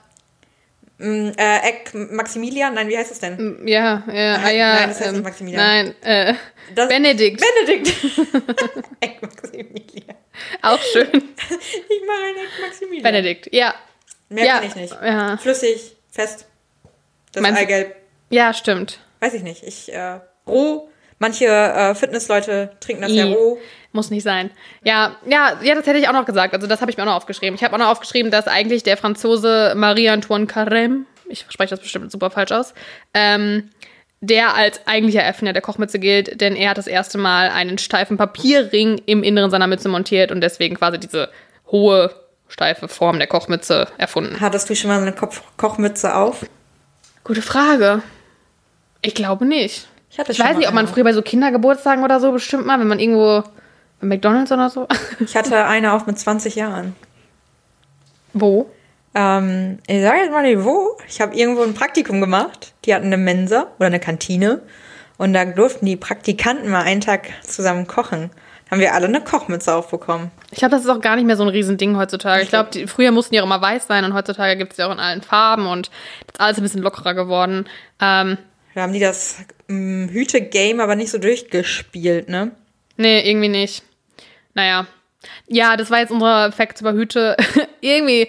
Mm, äh, Egg Maximilian, nein, wie heißt das denn? Ja, ja, ah, ja. Nein, das heißt nicht ähm, Maximilian. Nein, äh, Das- Benedikt. Benedikt. Egg Maximilian. Auch schön. Ich mache ein Egg Maximilian. Benedikt, ja. Mehr ja, kann ich nicht. Ja. Flüssig, fest. Das Meinst Eigelb. ja, stimmt. Weiß ich nicht. Ich, äh, roh. Manche äh, Fitnessleute trinken das ja I. roh. Muss nicht sein. Ja, ja, ja, das hätte ich auch noch gesagt. Also das habe ich mir auch noch aufgeschrieben. Ich habe auch noch aufgeschrieben, dass eigentlich der Franzose Marie-Antoine Carême, ich spreche das bestimmt super falsch aus, ähm, der als eigentlicher Erfinder der Kochmütze gilt, denn er hat das erste Mal einen steifen Papierring im Inneren seiner Mütze montiert und deswegen quasi diese hohe, steife Form der Kochmütze erfunden. Hattest du schon mal eine Kopf Kochmütze auf? Gute Frage. Ich glaube nicht. Ich Ich weiß nicht, ob man früher bei so Kindergeburtstagen oder so bestimmt mal, wenn man irgendwo bei McDonalds oder so. Ich hatte eine auf mit 20 Jahren. Wo? Ähm, ich sage jetzt mal nicht wo. Ich habe irgendwo ein Praktikum gemacht. Die hatten eine Mensa oder eine Kantine. Und da durften die Praktikanten mal einen Tag zusammen kochen. Haben wir alle eine Kochmütze aufbekommen. Ich glaube, das ist auch gar nicht mehr so ein Riesending heutzutage. Ich glaube, früher mussten die auch immer weiß sein und heutzutage gibt es ja auch in allen Farben und das ist alles ein bisschen lockerer geworden. Ähm, Da haben die das ähm, Hüte-Game aber nicht so durchgespielt, ne? nee, irgendwie nicht. Naja. Ja, das war jetzt unsere Facts über Hüte. irgendwie,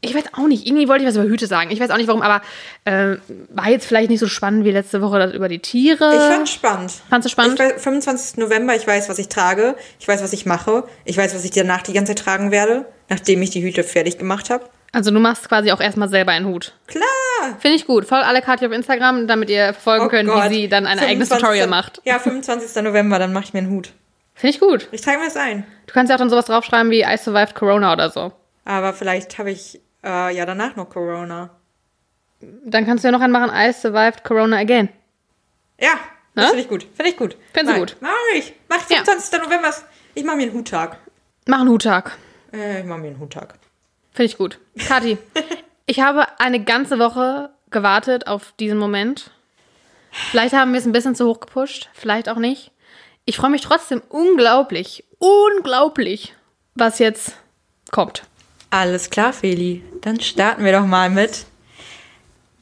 ich weiß auch nicht, irgendwie wollte ich was über Hüte sagen. Ich weiß auch nicht warum, aber äh, war jetzt vielleicht nicht so spannend wie letzte Woche das über die Tiere. Ich fand's spannend. Fandst du spannend? Ich weiß, 25. November, ich weiß, was ich trage. Ich weiß, was ich mache. Ich weiß, was ich danach die ganze Zeit tragen werde, nachdem ich die Hüte fertig gemacht habe. Also du machst quasi auch erstmal selber einen Hut. Klar! Finde ich gut. Folgt alle Kathi auf Instagram, damit ihr verfolgen Oh könnt, Gott. wie sie dann ein eigenes 25. Tutorial macht. Ja, 25. November, dann mache ich mir einen Hut. Finde ich gut. Ich trage mir das ein. Du kannst ja auch dann sowas draufschreiben wie I survived Corona oder so. Aber vielleicht habe ich äh, ja danach noch Corona. Dann kannst du ja noch einen machen, I survived Corona again. Ja, das Ne? finde ich gut. Finde ich gut. Findest du Mach- gut? Mach ich. Mach Ja. 25. November. Ich mache mir einen Huttag. Mach einen Huttag. Äh, ich mache mir einen Huttag. Finde ich gut. Kathi, ich habe eine ganze Woche gewartet auf diesen Moment. Vielleicht haben wir es ein bisschen zu hoch gepusht, vielleicht auch nicht. Ich freue mich trotzdem unglaublich, unglaublich, was jetzt kommt. Alles klar, Feli. Dann starten wir doch mal mit.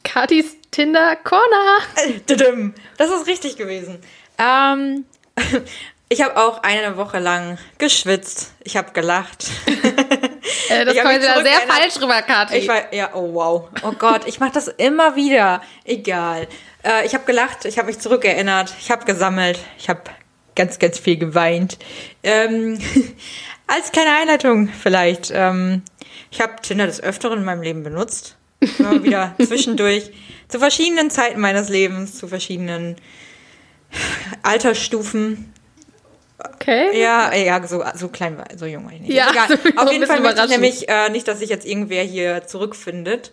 Kathis Tinder Corner. Äh. Das ist richtig gewesen. Ähm, ich habe auch eine Woche lang geschwitzt. Ich habe gelacht. Äh, das kommt wieder sehr falsch rüber, Kathi. Ich war, ja, oh wow. Oh Gott, ich mache das immer wieder. Egal. Äh, ich habe gelacht, ich habe mich zurückerinnert, ich habe gesammelt, ich habe ganz, ganz viel geweint. Ähm, als kleine Einleitung vielleicht. Ähm, ich habe Tinder des Öfteren in meinem Leben benutzt. Immer wieder zwischendurch. Zu verschiedenen Zeiten meines Lebens, zu verschiedenen Altersstufen. Okay. Ja, ja, so, so klein war, so jung war ich nicht. Ja, Egal. Auf jeden Fall möchte ich nämlich äh, nicht, dass sich jetzt irgendwer hier zurückfindet,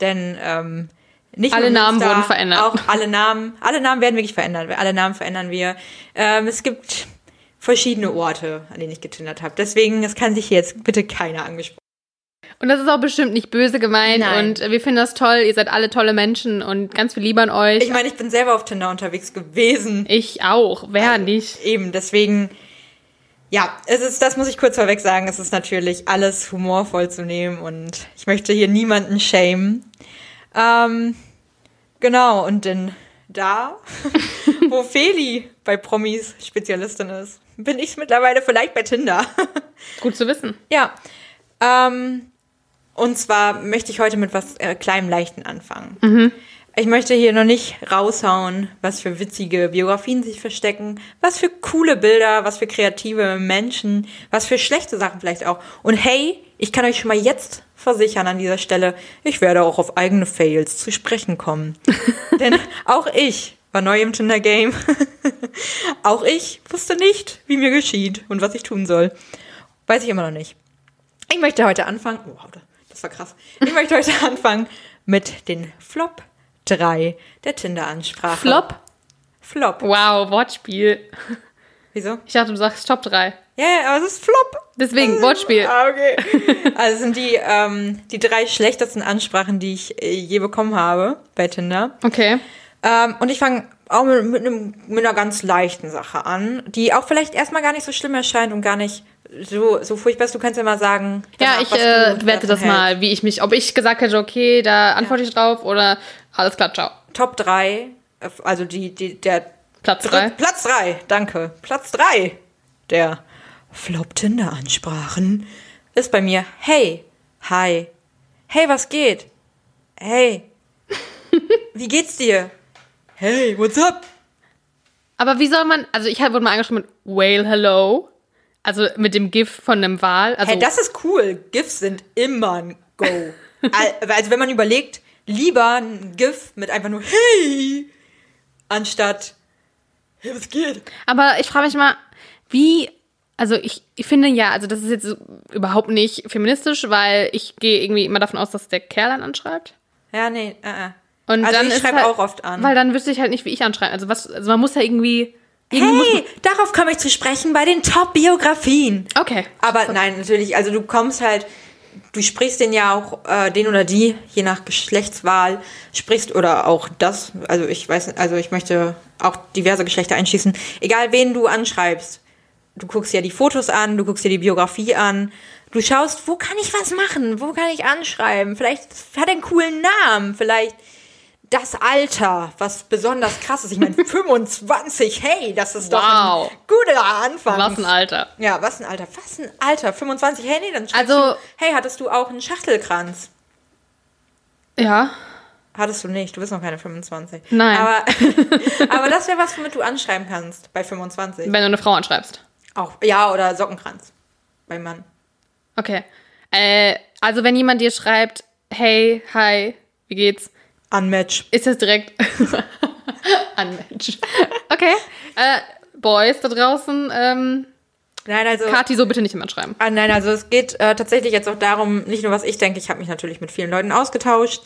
denn ähm, nicht Alle Namen Münster, wurden verändert. Auch alle Namen, alle Namen werden wirklich verändert. Alle Namen verändern wir. Ähm, es gibt verschiedene Orte, an denen ich getindert habe. Deswegen, es kann sich hier jetzt bitte keiner angesprochen. Und das ist auch bestimmt nicht böse gemeint Nein. und wir finden das toll. Ihr seid alle tolle Menschen und ganz viel Liebe an euch. Ich meine, ich bin selber auf Tinder unterwegs gewesen. Ich auch. Wer nicht? Eben, deswegen, ja, es ist, das muss ich kurz vorweg sagen, es ist natürlich alles humorvoll zu nehmen und ich möchte hier niemanden shamen. Ähm, genau, und denn da, wo Feli bei Promis Spezialistin ist, bin ich mittlerweile vielleicht bei Tinder. Gut zu wissen. ja, ähm, und zwar möchte ich heute mit was äh, kleinem Leichten anfangen. Ich möchte hier noch nicht raushauen, was für witzige Biografien sich verstecken, was für coole Bilder, was für kreative Menschen, was für schlechte Sachen vielleicht auch. Und hey, ich kann euch schon mal jetzt versichern an dieser Stelle, ich werde auch auf eigene Fails zu sprechen kommen. Denn auch ich war neu im Tinder-Game. auch ich wusste nicht, wie mir geschieht und was ich tun soll. Weiß ich immer noch nicht. Ich möchte heute anfangen. Oh, das war krass. Ich möchte heute anfangen mit den Flop 3 der Tinder-Ansprache. Flop? Flop. Wow, Wortspiel. Wieso? Ich dachte, du sagst Top 3. Ja, ja, aber es ist Flop. Deswegen, Wortspiel. Ah, okay. Also es sind die, ähm, die drei schlechtesten Ansprachen, die ich äh, je bekommen habe bei Tinder. Okay. Ähm, und ich fange auch mit, mit, einem, mit einer ganz leichten Sache an, die auch vielleicht erstmal gar nicht so schlimm erscheint und gar nicht so, so furchtbar ist. Du kannst ja mal sagen. Ja, ich äh, werte das hältst. mal, wie ich mich, ob ich gesagt hätte, okay, da antworte ich drauf oder alles klar, ciao. Top 3, also die, die, der Platz Dritt- 3. Platz 3, danke. Platz 3 der Flop-Tinder-Ansprachen ist bei mir, hey, hi, hey, was geht? Hey, wie geht's dir? Hey, what's up? Aber wie soll man, also ich wurde mal angeschrieben mit Whale Hello, also mit dem GIF von einem Wal. Also, Hey, das ist cool. GIFs sind immer ein Go. Al- also wenn man überlegt, lieber ein GIF mit einfach nur hey, anstatt hey, was geht? aber ich frage mich mal, wie, also ich, ich finde ja, also das ist jetzt überhaupt nicht feministisch, weil ich gehe irgendwie immer davon aus, dass der Kerl dann anschreibt. Ja, nee, äh, äh. Und Also dann ich schreibe halt, auch oft an. Weil dann wüsste ich halt nicht, wie ich anschreibe. Also was, also man muss ja irgendwie, Hey, darauf komme ich zu sprechen bei den Top-Biografien. okay. Aber nein, natürlich, also du kommst halt, du sprichst den ja auch, äh, den oder die, je nach Geschlechtswahl, sprichst oder auch das, also ich weiß, also ich möchte auch diverse Geschlechter einschließen, egal wen du anschreibst. Du guckst ja die Fotos an, du guckst dir die Biografie an, du schaust, wo kann ich was machen, wo kann ich anschreiben, vielleicht hat er einen coolen Namen, vielleicht das Alter, was besonders krass ist. Ich meine, 25, hey, das ist doch Wow. ein guter Anfang. Was ein Alter. Ja, was ein Alter. Was ein Alter. 25. Hey, nee, dann Also- du, hey, hattest du auch einen Schachtelkranz? Ja. Hattest du nicht, du bist noch keine 25. Nein. Aber, aber das wäre was, womit du anschreiben kannst bei 25. Wenn du eine Frau anschreibst. Auch, ja, oder Sockenkranz beim Mann. Okay. Äh, also wenn jemand dir schreibt, hey, hi, wie geht's? Unmatch. Ist das direkt an Mensch. Okay. Äh, Boys da draußen, ähm, Nein, also. Kati so bitte nicht immer schreiben. Ah, nein, also es geht äh, tatsächlich jetzt auch darum, nicht nur was ich denke, ich habe mich natürlich mit vielen Leuten ausgetauscht,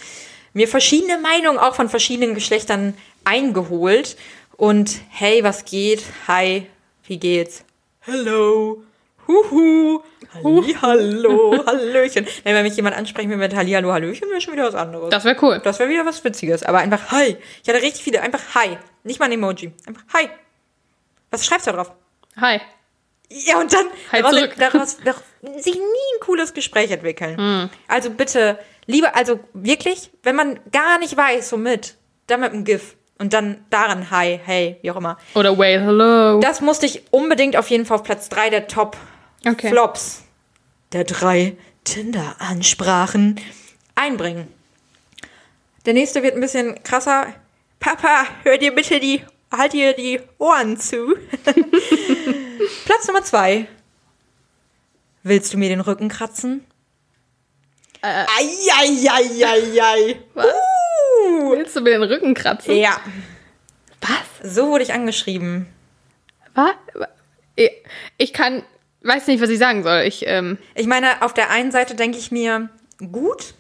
mir verschiedene Meinungen auch von verschiedenen Geschlechtern eingeholt und hey, was geht? Hi, wie geht's? Hello. Huhu. Halli, hallo, hallöchen. Wenn mich jemand ansprechen will mit Halli, hallo, hallöchen, wäre schon wieder was anderes. Das wäre cool. Das wäre wieder was Witziges. Aber einfach Hi. Ich hatte richtig viele. Einfach Hi. Nicht mal ein Emoji. Einfach Hi. Was schreibst du da drauf? Hi. Ja, und dann Hi daraus, zurück. daraus daraus sich nie ein cooles Gespräch entwickeln. Also bitte, lieber, also wirklich, wenn man gar nicht weiß, womit, dann mit einem GIF. Und dann daran Hi, hey, wie auch immer. Oder Whale Hello. Das musste ich unbedingt auf jeden Fall auf Platz 3 der Top Okay. Flops. Der drei Tinder-Ansprachen einbringen. Der nächste wird ein bisschen krasser. Papa, hör dir bitte die, halt dir die Ohren zu. Platz Nummer zwei. Willst du mir den Rücken kratzen? Äh. Eieieiei. Was? Uh. Willst du mir den Rücken kratzen? Ja, Was? so wurde ich angeschrieben. Was? Ich kann, weiß nicht, was ich sagen soll. Ich, ähm, Ich meine, auf der einen Seite denke ich mir, gut,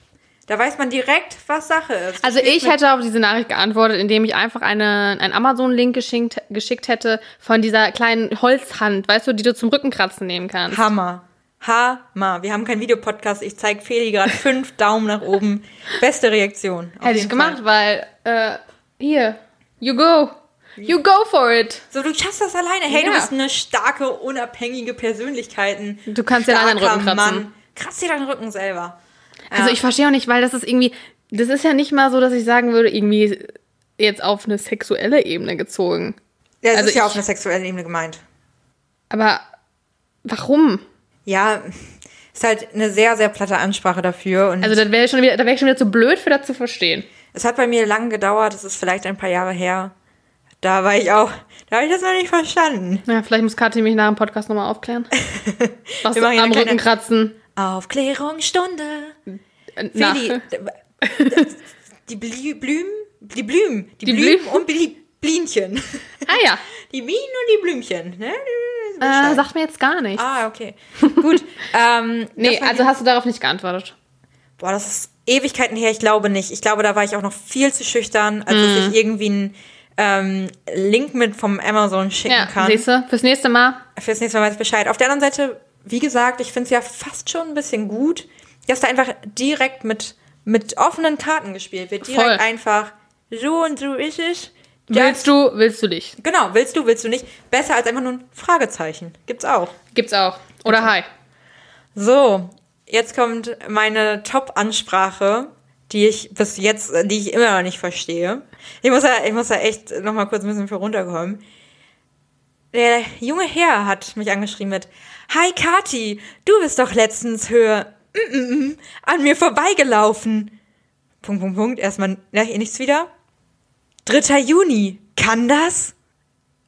da weiß man direkt, was Sache ist. also ich hätte auf diese Nachricht geantwortet, indem ich einfach eine, einen Amazon-Link geschickt, geschickt hätte von dieser kleinen Holzhand, weißt du, die du zum Rückenkratzen nehmen kannst. Hammer. Hammer. Wir haben keinen Videopodcast. Ich zeige Feli gerade fünf Daumen nach oben. Beste Reaktion. Hätte ich gemacht, Fall. weil, äh, hier, you go. You go for it. So, du schaffst das alleine. Hey, du Ja. bist eine starke, unabhängige Persönlichkeit. Du kannst dir deinen Rücken kratzen. Mann. Kratz dir deinen Rücken selber. Also ich verstehe auch nicht, weil das ist irgendwie, das ist ja nicht mal so, dass ich sagen würde, irgendwie jetzt auf eine sexuelle Ebene gezogen. Ja, es Also ist ja ich- auf einer sexuellen Ebene gemeint. Aber warum? Ja, ist halt eine sehr, sehr platte Ansprache dafür. Also da wäre schon wieder, da wäre ich schon wieder zu blöd für das zu verstehen. es hat bei mir lange gedauert. Es ist vielleicht ein paar Jahre her. Da war ich auch, da habe ich das noch nicht verstanden. Ja, vielleicht muss Kathi mich nach dem Podcast nochmal aufklären. Was am Rücken kleine- kratzen. Aufklärungsstunde. Na. Feli, die Blü Blüm, die Blüm, die, Die Blüm Blüm- und die Blinchen. Ah ja, Die Bienen und die Blümchen. Ne? äh, sagt mir jetzt gar nichts. Ah, okay. Gut. ähm, nee, also hast du darauf nicht geantwortet. boah, das ist Ewigkeiten her. Ich glaube nicht. Ich glaube, da war ich auch noch viel zu schüchtern, als dass ich irgendwie einen ähm, Link mit vom Amazon schicken Ja, kann. siehst du, fürs nächste Mal. Fürs nächste Mal weiß ich Bescheid. Auf der anderen Seite, wie gesagt, ich finde es ja fast schon ein bisschen gut, dass da einfach direkt mit, mit offenen Karten gespielt wird. Direkt Voll. einfach, so und so ist es. Willst du, willst du dich? Genau, willst du, willst du nicht. Besser als einfach nur ein Fragezeichen. Gibt's auch. Gibt's auch. Oder hi. So, jetzt kommt meine Top-Ansprache, die ich bis jetzt, die ich immer noch nicht verstehe. Ich muss da, ich muss da echt noch mal kurz ein bisschen für runterkommen. Der junge Herr hat mich angeschrieben mit, Hi Kati, du bist doch letztens höher mm, mm, mm, an mir vorbeigelaufen. Punkt, Punkt, Punkt. Erstmal, ja, hier nichts wieder. 3. Juni. Kann das?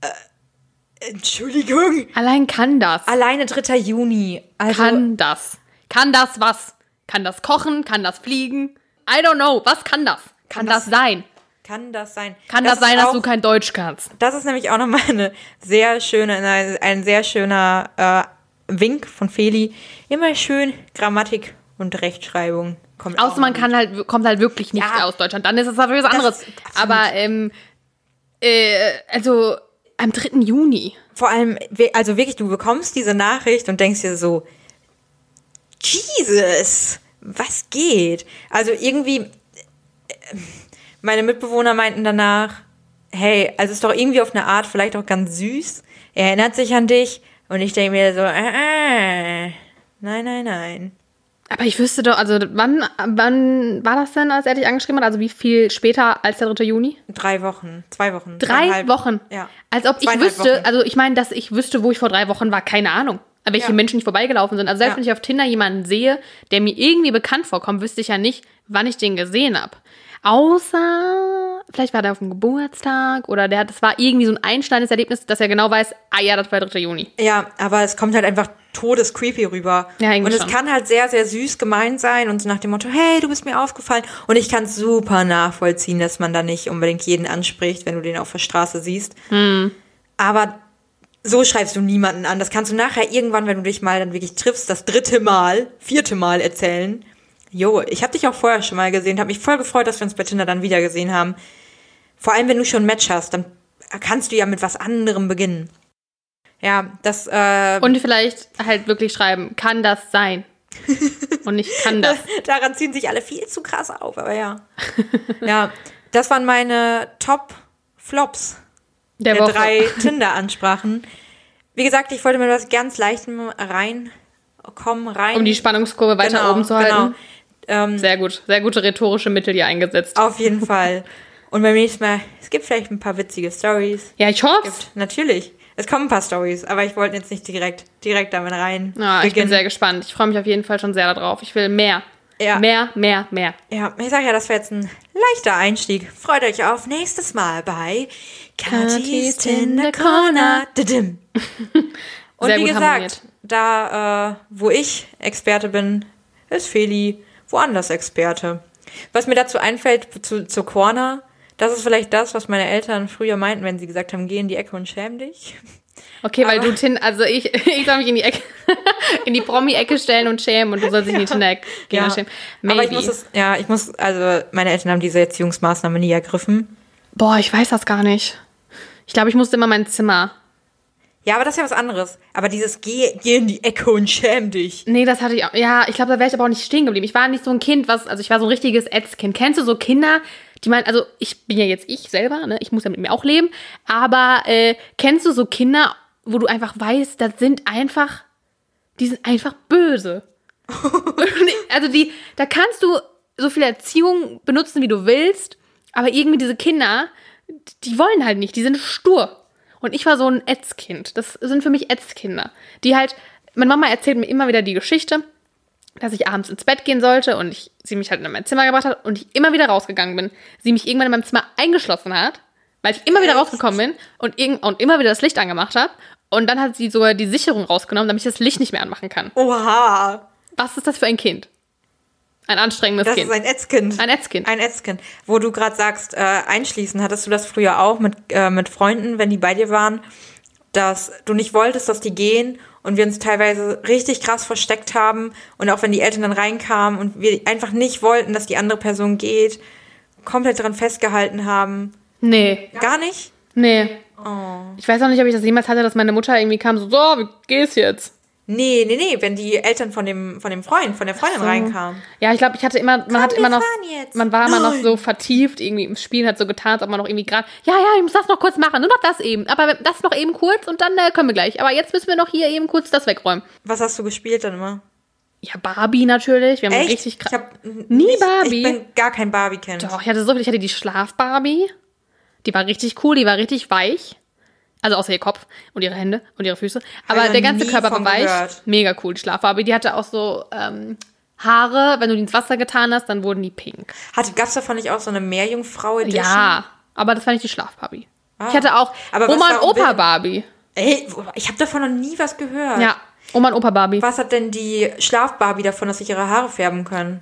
Äh, Entschuldigung. Allein kann das. Alleine 3. Juni. Also, Kann das. Kann das was? Kann das kochen? Kann das fliegen? I don't know. Was kann das? Kann, Kann das, das- sein? Kann das sein? Kann das, ist sein, dass auch, du kein Deutsch kannst? Das ist nämlich auch nochmal eine sehr schöne, ein, sehr schöner äh, Wink von Feli. Immer schön Grammatik und Rechtschreibung. Kommt Außer man kann halt, kommt halt wirklich nicht Ja. aus Deutschland. Dann ist es natürlich was anderes. Aber, ähm, äh, also, am 3. Juni. Vor allem, also wirklich, du bekommst diese Nachricht und denkst dir so, Jesus, was geht? Also irgendwie, äh, meine Mitbewohner meinten danach, hey, also ist doch irgendwie auf eine Art vielleicht auch ganz süß. Er erinnert sich an dich und ich denke mir so, äh, äh, nein, nein, nein. Aber ich wüsste doch, also, wann, wann war das denn, als er dich angeschrieben hat? Also, wie viel später als der 3. Juni? Drei Wochen, zwei Wochen. Drei. Wochen. Ja. Als ob ich wüsste, Wochen. also ich meine, dass ich wüsste, wo ich vor drei Wochen war, keine Ahnung. Welche Ja. Menschen nicht vorbeigelaufen sind. Also selbst Ja. wenn ich auf Tinder jemanden sehe, der mir irgendwie bekannt vorkommt, wüsste ich ja nicht, wann ich den gesehen habe. Außer, vielleicht war der auf dem Geburtstag oder der hat, das war irgendwie so ein einschneidendes Erlebnis, dass er genau weiß, ah ja, das war der 3. Juni. Ja, aber es kommt halt einfach todescreepy rüber. Ja, und es schon. kann halt sehr, sehr süß gemeint sein und so nach dem Motto, hey, du bist mir aufgefallen. Und ich kann es super nachvollziehen, dass man da nicht unbedingt jeden anspricht, wenn du den auf der Straße siehst. Hm. Aber so schreibst du niemanden an. Das kannst du nachher irgendwann, wenn du dich mal dann wirklich triffst, das dritte Mal, vierte Mal erzählen. Jo, ich habe dich auch vorher schon mal gesehen, habe mich voll gefreut, dass wir uns bei Tinder dann wieder gesehen haben. Vor allem, wenn du schon ein Match hast, dann kannst du ja mit was anderem beginnen. Ja, das äh, Und vielleicht halt wirklich schreiben, kann das sein? Und nicht kann das. Daran ziehen sich alle viel zu krass auf, aber ja. ja, das waren meine Top-Flops Der, der Woche. drei Tinder-Ansprachen. Wie gesagt, ich wollte mit was ganz Leichtem reinkommen, rein. Um die Spannungskurve weiter Genau, oben zu halten. Genau. Ähm, Sehr gut. Sehr gute rhetorische Mittel hier eingesetzt. auf jeden Fall. Und beim nächsten Mal, es gibt vielleicht ein paar witzige Stories. Ja, ich hoffe. Gibt, natürlich. Es kommen ein paar Stories, aber ich wollte jetzt nicht direkt, direkt damit rein. Ja, ich bin sehr gespannt. Ich freue mich auf jeden Fall schon sehr darauf. Ich will mehr. Ja. Mehr, mehr, mehr. Ja, ich sag ja, das wäre jetzt ein leichter Einstieg. Freut euch auf nächstes Mal bei Katis Tinder Corner. Und Sehr wie gesagt, harmoniert. da, äh, wo ich Experte bin, ist Feli woanders Experte. Was mir dazu einfällt, zu, zu Corner, das ist vielleicht das, was meine Eltern früher meinten, wenn sie gesagt haben, geh in die Ecke und schäm dich. Okay, weil Aber- du Tin, also ich, ich soll mich in die Ecke, in die Promi-Ecke stellen und schämen und du sollst dich in die Tinder-Ecke gehen und schämen. Aber Maybe. ich muss es, ja, ich muss, also meine Eltern haben diese Erziehungsmaßnahme nie ergriffen. Boah, ich weiß das gar nicht. Ich glaube, ich musste immer mein Zimmer. Ja, aber das ist ja was anderes. Aber dieses geh, geh in die Ecke und schäm dich. Nee, das hatte ich auch. Ja, ich glaube, da wäre ich aber auch nicht stehen geblieben. Ich war nicht so ein Kind, was, also ich war so ein richtiges Ätzkind. Kennst du so Kinder, die meinen, also ich bin ja jetzt ich selber, ne? Ich muss ja mit mir auch leben. Aber äh, kennst du so Kinder, wo du einfach weißt, das sind einfach, die sind einfach böse. also die, da kannst du so viel Erziehung benutzen, wie du willst, aber irgendwie diese Kinder, die wollen halt nicht, die sind stur. Und ich war so ein Ätzkind. Das sind für mich Ätzkinder. Die halt, meine Mama erzählt mir immer wieder die Geschichte, dass ich abends ins Bett gehen sollte und ich, sie mich halt in mein Zimmer gebracht hat und ich immer wieder rausgegangen bin. Sie mich irgendwann in meinem Zimmer eingeschlossen hat, weil ich immer wieder rausgekommen bin und, irgend, und immer wieder das Licht angemacht habe. Und dann hat sie sogar die Sicherung rausgenommen, damit ich das Licht nicht mehr anmachen kann. Oha. Was ist das für ein Kind? Ein anstrengendes Das Kind. ist ein Ätzkind. Ein Ätzkind. Ein Ätzkind. Wo du gerade sagst, äh, einschließen, hattest du das früher auch mit, äh, mit Freunden, wenn die bei dir waren, dass du nicht wolltest, dass die gehen und wir uns teilweise richtig krass versteckt haben und auch wenn die Eltern dann reinkamen und wir einfach nicht wollten, dass die andere Person geht, komplett daran festgehalten haben. nee, Gar nicht? nee. Oh. Ich weiß auch nicht, ob ich das jemals hatte, dass meine Mutter irgendwie kam, so, so, wie geht's jetzt? Nee, nee, nee, wenn die Eltern von dem, von dem Freund, von der Freundin So. reinkamen. Ja, ich glaube, ich hatte immer, man hat wir immer noch, jetzt. man war immer noch so vertieft irgendwie im Spiel, hat so getan, als ob man noch irgendwie gerade, ja, ja, ich muss das noch kurz machen, nur noch das eben, aber das noch eben kurz und dann äh, können wir gleich. Aber jetzt müssen wir noch hier eben kurz das wegräumen. Was hast du gespielt dann immer? Ja, Barbie natürlich, wir haben Echt? richtig ich krass. hab Nie nicht, Barbie? Ich bin gar kein Barbie-Kind. Doch, ich hatte so viel, ich hatte die Schlaf-Barbie, die war richtig cool, die war richtig weich. Also außer ihr Kopf und ihre Hände und ihre Füße. Aber der ganze Körper war weich. gehört. Mega cool, die Schlaf-Barbie. Die hatte auch so ähm, Haare, wenn du die ins Wasser getan hast, dann wurden die pink. Hatte, gab's davon nicht auch so eine Meerjungfrau? Ja, aber das war nicht die Schlaf-Barbie. Ah. Ich hatte auch Aber Oma und darum will- Opa-Barbie. Ey, ich habe davon noch nie was gehört. Ja, Oma und Opa-Barbie. Was hat denn die Schlaf-Barbie davon, dass sich ihre Haare färben können?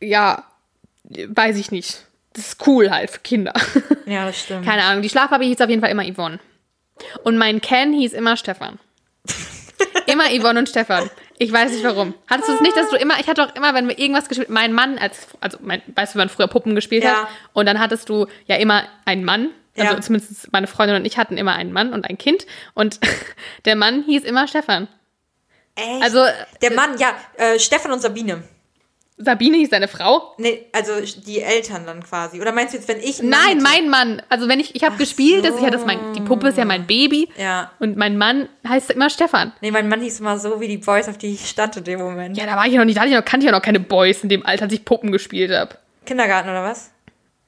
Ja, weiß ich nicht. Das ist cool halt für Kinder. Ja, das stimmt. Keine Ahnung, die Schlaf-Barbie hieß auf jeden Fall immer Yvonne. Und mein Ken hieß immer Stefan. immer Yvonne und Stefan. Ich weiß nicht warum. Hattest du es nicht, dass du immer, ich hatte auch immer, wenn wir irgendwas gespielt, mein Mann als, also mein, weißt du, wenn man früher Puppen gespielt Ja. hat, und dann hattest du ja immer einen Mann, also Ja. zumindest meine Freundin und ich hatten immer einen Mann und ein Kind, und der Mann hieß immer Stefan. Echt? Also der Mann, ja, äh, Stefan und Sabine. Sabine hieß seine Frau. Nee, also die Eltern dann quasi. Oder meinst du jetzt, wenn ich. Nein, hätte? mein Mann. Also wenn ich, ich habe gespielt, das, ja, das mein, die Puppe ist ja mein Baby. Ja. Und mein Mann heißt immer Stefan. Nee, mein Mann hieß immer so wie die Boys, auf die ich stand in dem Moment. Ja, da war ich ja noch nicht, da ich noch, kannte ich ja noch keine Boys in dem Alter, als ich Puppen gespielt habe. Kindergarten oder was?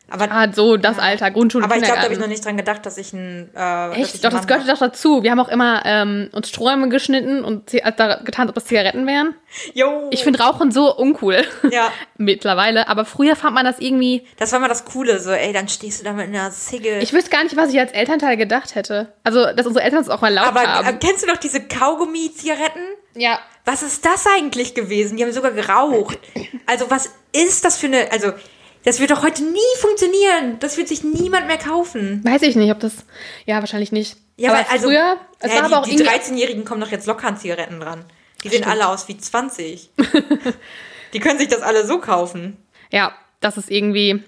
Aber, Ah, so das Alter, Grundschule, aber ich glaube, da habe ich noch nicht dran gedacht, dass ich ein. Äh, Echt? Doch, das gehörte doch dazu. Wir haben auch immer ähm, uns Sträume geschnitten und zi- als da getan, als ob das Zigaretten wären. Jo. Ich finde Rauchen so uncool. Ja. Mittlerweile. Aber früher fand man das irgendwie. Das war mal das Coole, so, ey, dann stehst du da mit einer Zigge. Ich wüsste gar nicht, was ich als Elternteil gedacht hätte. Also, dass unsere Eltern es auch mal laut aber haben. äh, kennst du noch diese Kaugummi-Zigaretten? ja. Was ist das eigentlich gewesen? Die haben sogar geraucht. Also, was ist das für eine. Also, das wird doch heute nie funktionieren. Das wird sich niemand mehr kaufen. Weiß ich nicht, ob das. Ja, wahrscheinlich nicht. Ja, aber weil, also, früher. Es ja, war die, aber auch die irgendwie. 13-Jährigen kommen doch jetzt locker an Zigaretten dran. Die sehen alle aus wie 20. die können sich das alle so kaufen. Ja, das ist irgendwie.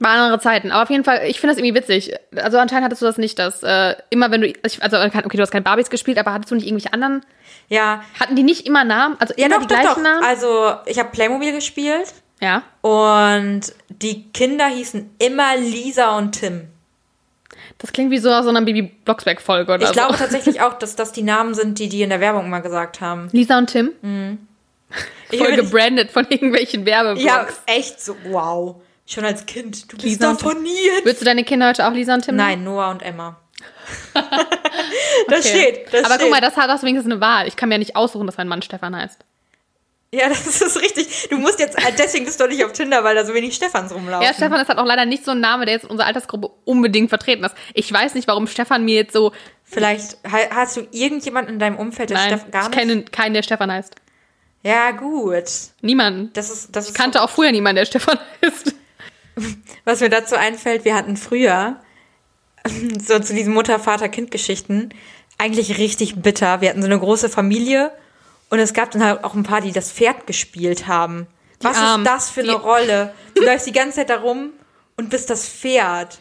War andere Zeiten. Aber auf jeden Fall, ich finde das irgendwie witzig. Also anscheinend hattest du das nicht, dass äh, immer wenn du. Also, okay, du hast keine Barbies gespielt, aber hattest du nicht irgendwelche anderen. Ja, Hatten die nicht immer Namen? Also ja immer doch, die doch, gleichen doch. Namen? Also, ich habe Playmobil gespielt ja. und die Kinder hießen immer Lisa und Tim. Das klingt wie so aus so einer Bibi Blocksberg-Folge oder Ich so. glaube tatsächlich auch, dass das die Namen sind, die die in der Werbung immer gesagt haben. Lisa und Tim. Ich Voll gebrandet von irgendwelchen Werbeblogs. Ja, echt so, wow. Schon als Kind. Du bist Lisa und davon nie. Würdest du deine Kinder heute auch Lisa und Tim? Nein, Noah und Emma. Das Okay. steht. Das Aber steht. guck mal, das hat das wenigstens eine Wahl. Ich kann mir ja nicht aussuchen, dass mein Mann Stefan heißt. Ja, das ist richtig. Du musst jetzt, deswegen bist du nicht auf Tinder, weil da so wenig Stefans rumlaufen. Ja, Stefan ist halt auch leider nicht so ein Name, der jetzt in unserer Altersgruppe unbedingt vertreten ist. Ich weiß nicht, warum Stefan mir jetzt so. Vielleicht ha- hast du irgendjemanden in deinem Umfeld, der Nein, Stefan gar ich nicht. kenne keinen, der Stefan heißt. Ja, gut. Niemanden. Das ist, das Ich ist kannte auch früher niemanden, der Stefan heißt. Was mir dazu einfällt, wir hatten früher so zu diesen Mutter-Vater-Kind-Geschichten eigentlich richtig bitter. Wir hatten so eine große Familie und es gab dann halt auch ein paar, die das Pferd gespielt haben. Was Armen. ist das für eine Die- Rolle? Du läufst die ganze Zeit da rum und bist das Pferd.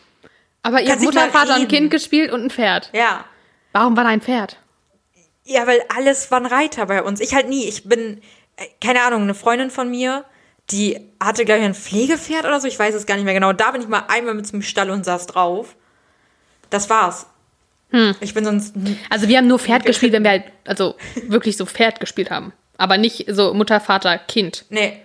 Aber ihr habt Mutter, Vater und. Kind gespielt und ein Pferd. Ja. Warum war da ein Pferd? Ja, weil alles waren Reiter bei uns. Ich halt nie. Ich bin, äh, keine Ahnung, eine Freundin von mir, die hatte, glaube ich, ein Pflegepferd oder so. Ich weiß es gar nicht mehr genau. Da bin ich mal einmal mit zum Stall und saß drauf. Das war's. Ich bin sonst. Also wir haben nur Pferd gespielt, wenn wir halt, also wirklich so Pferd gespielt haben. Aber nicht so Mutter, Vater, Kind. Nee.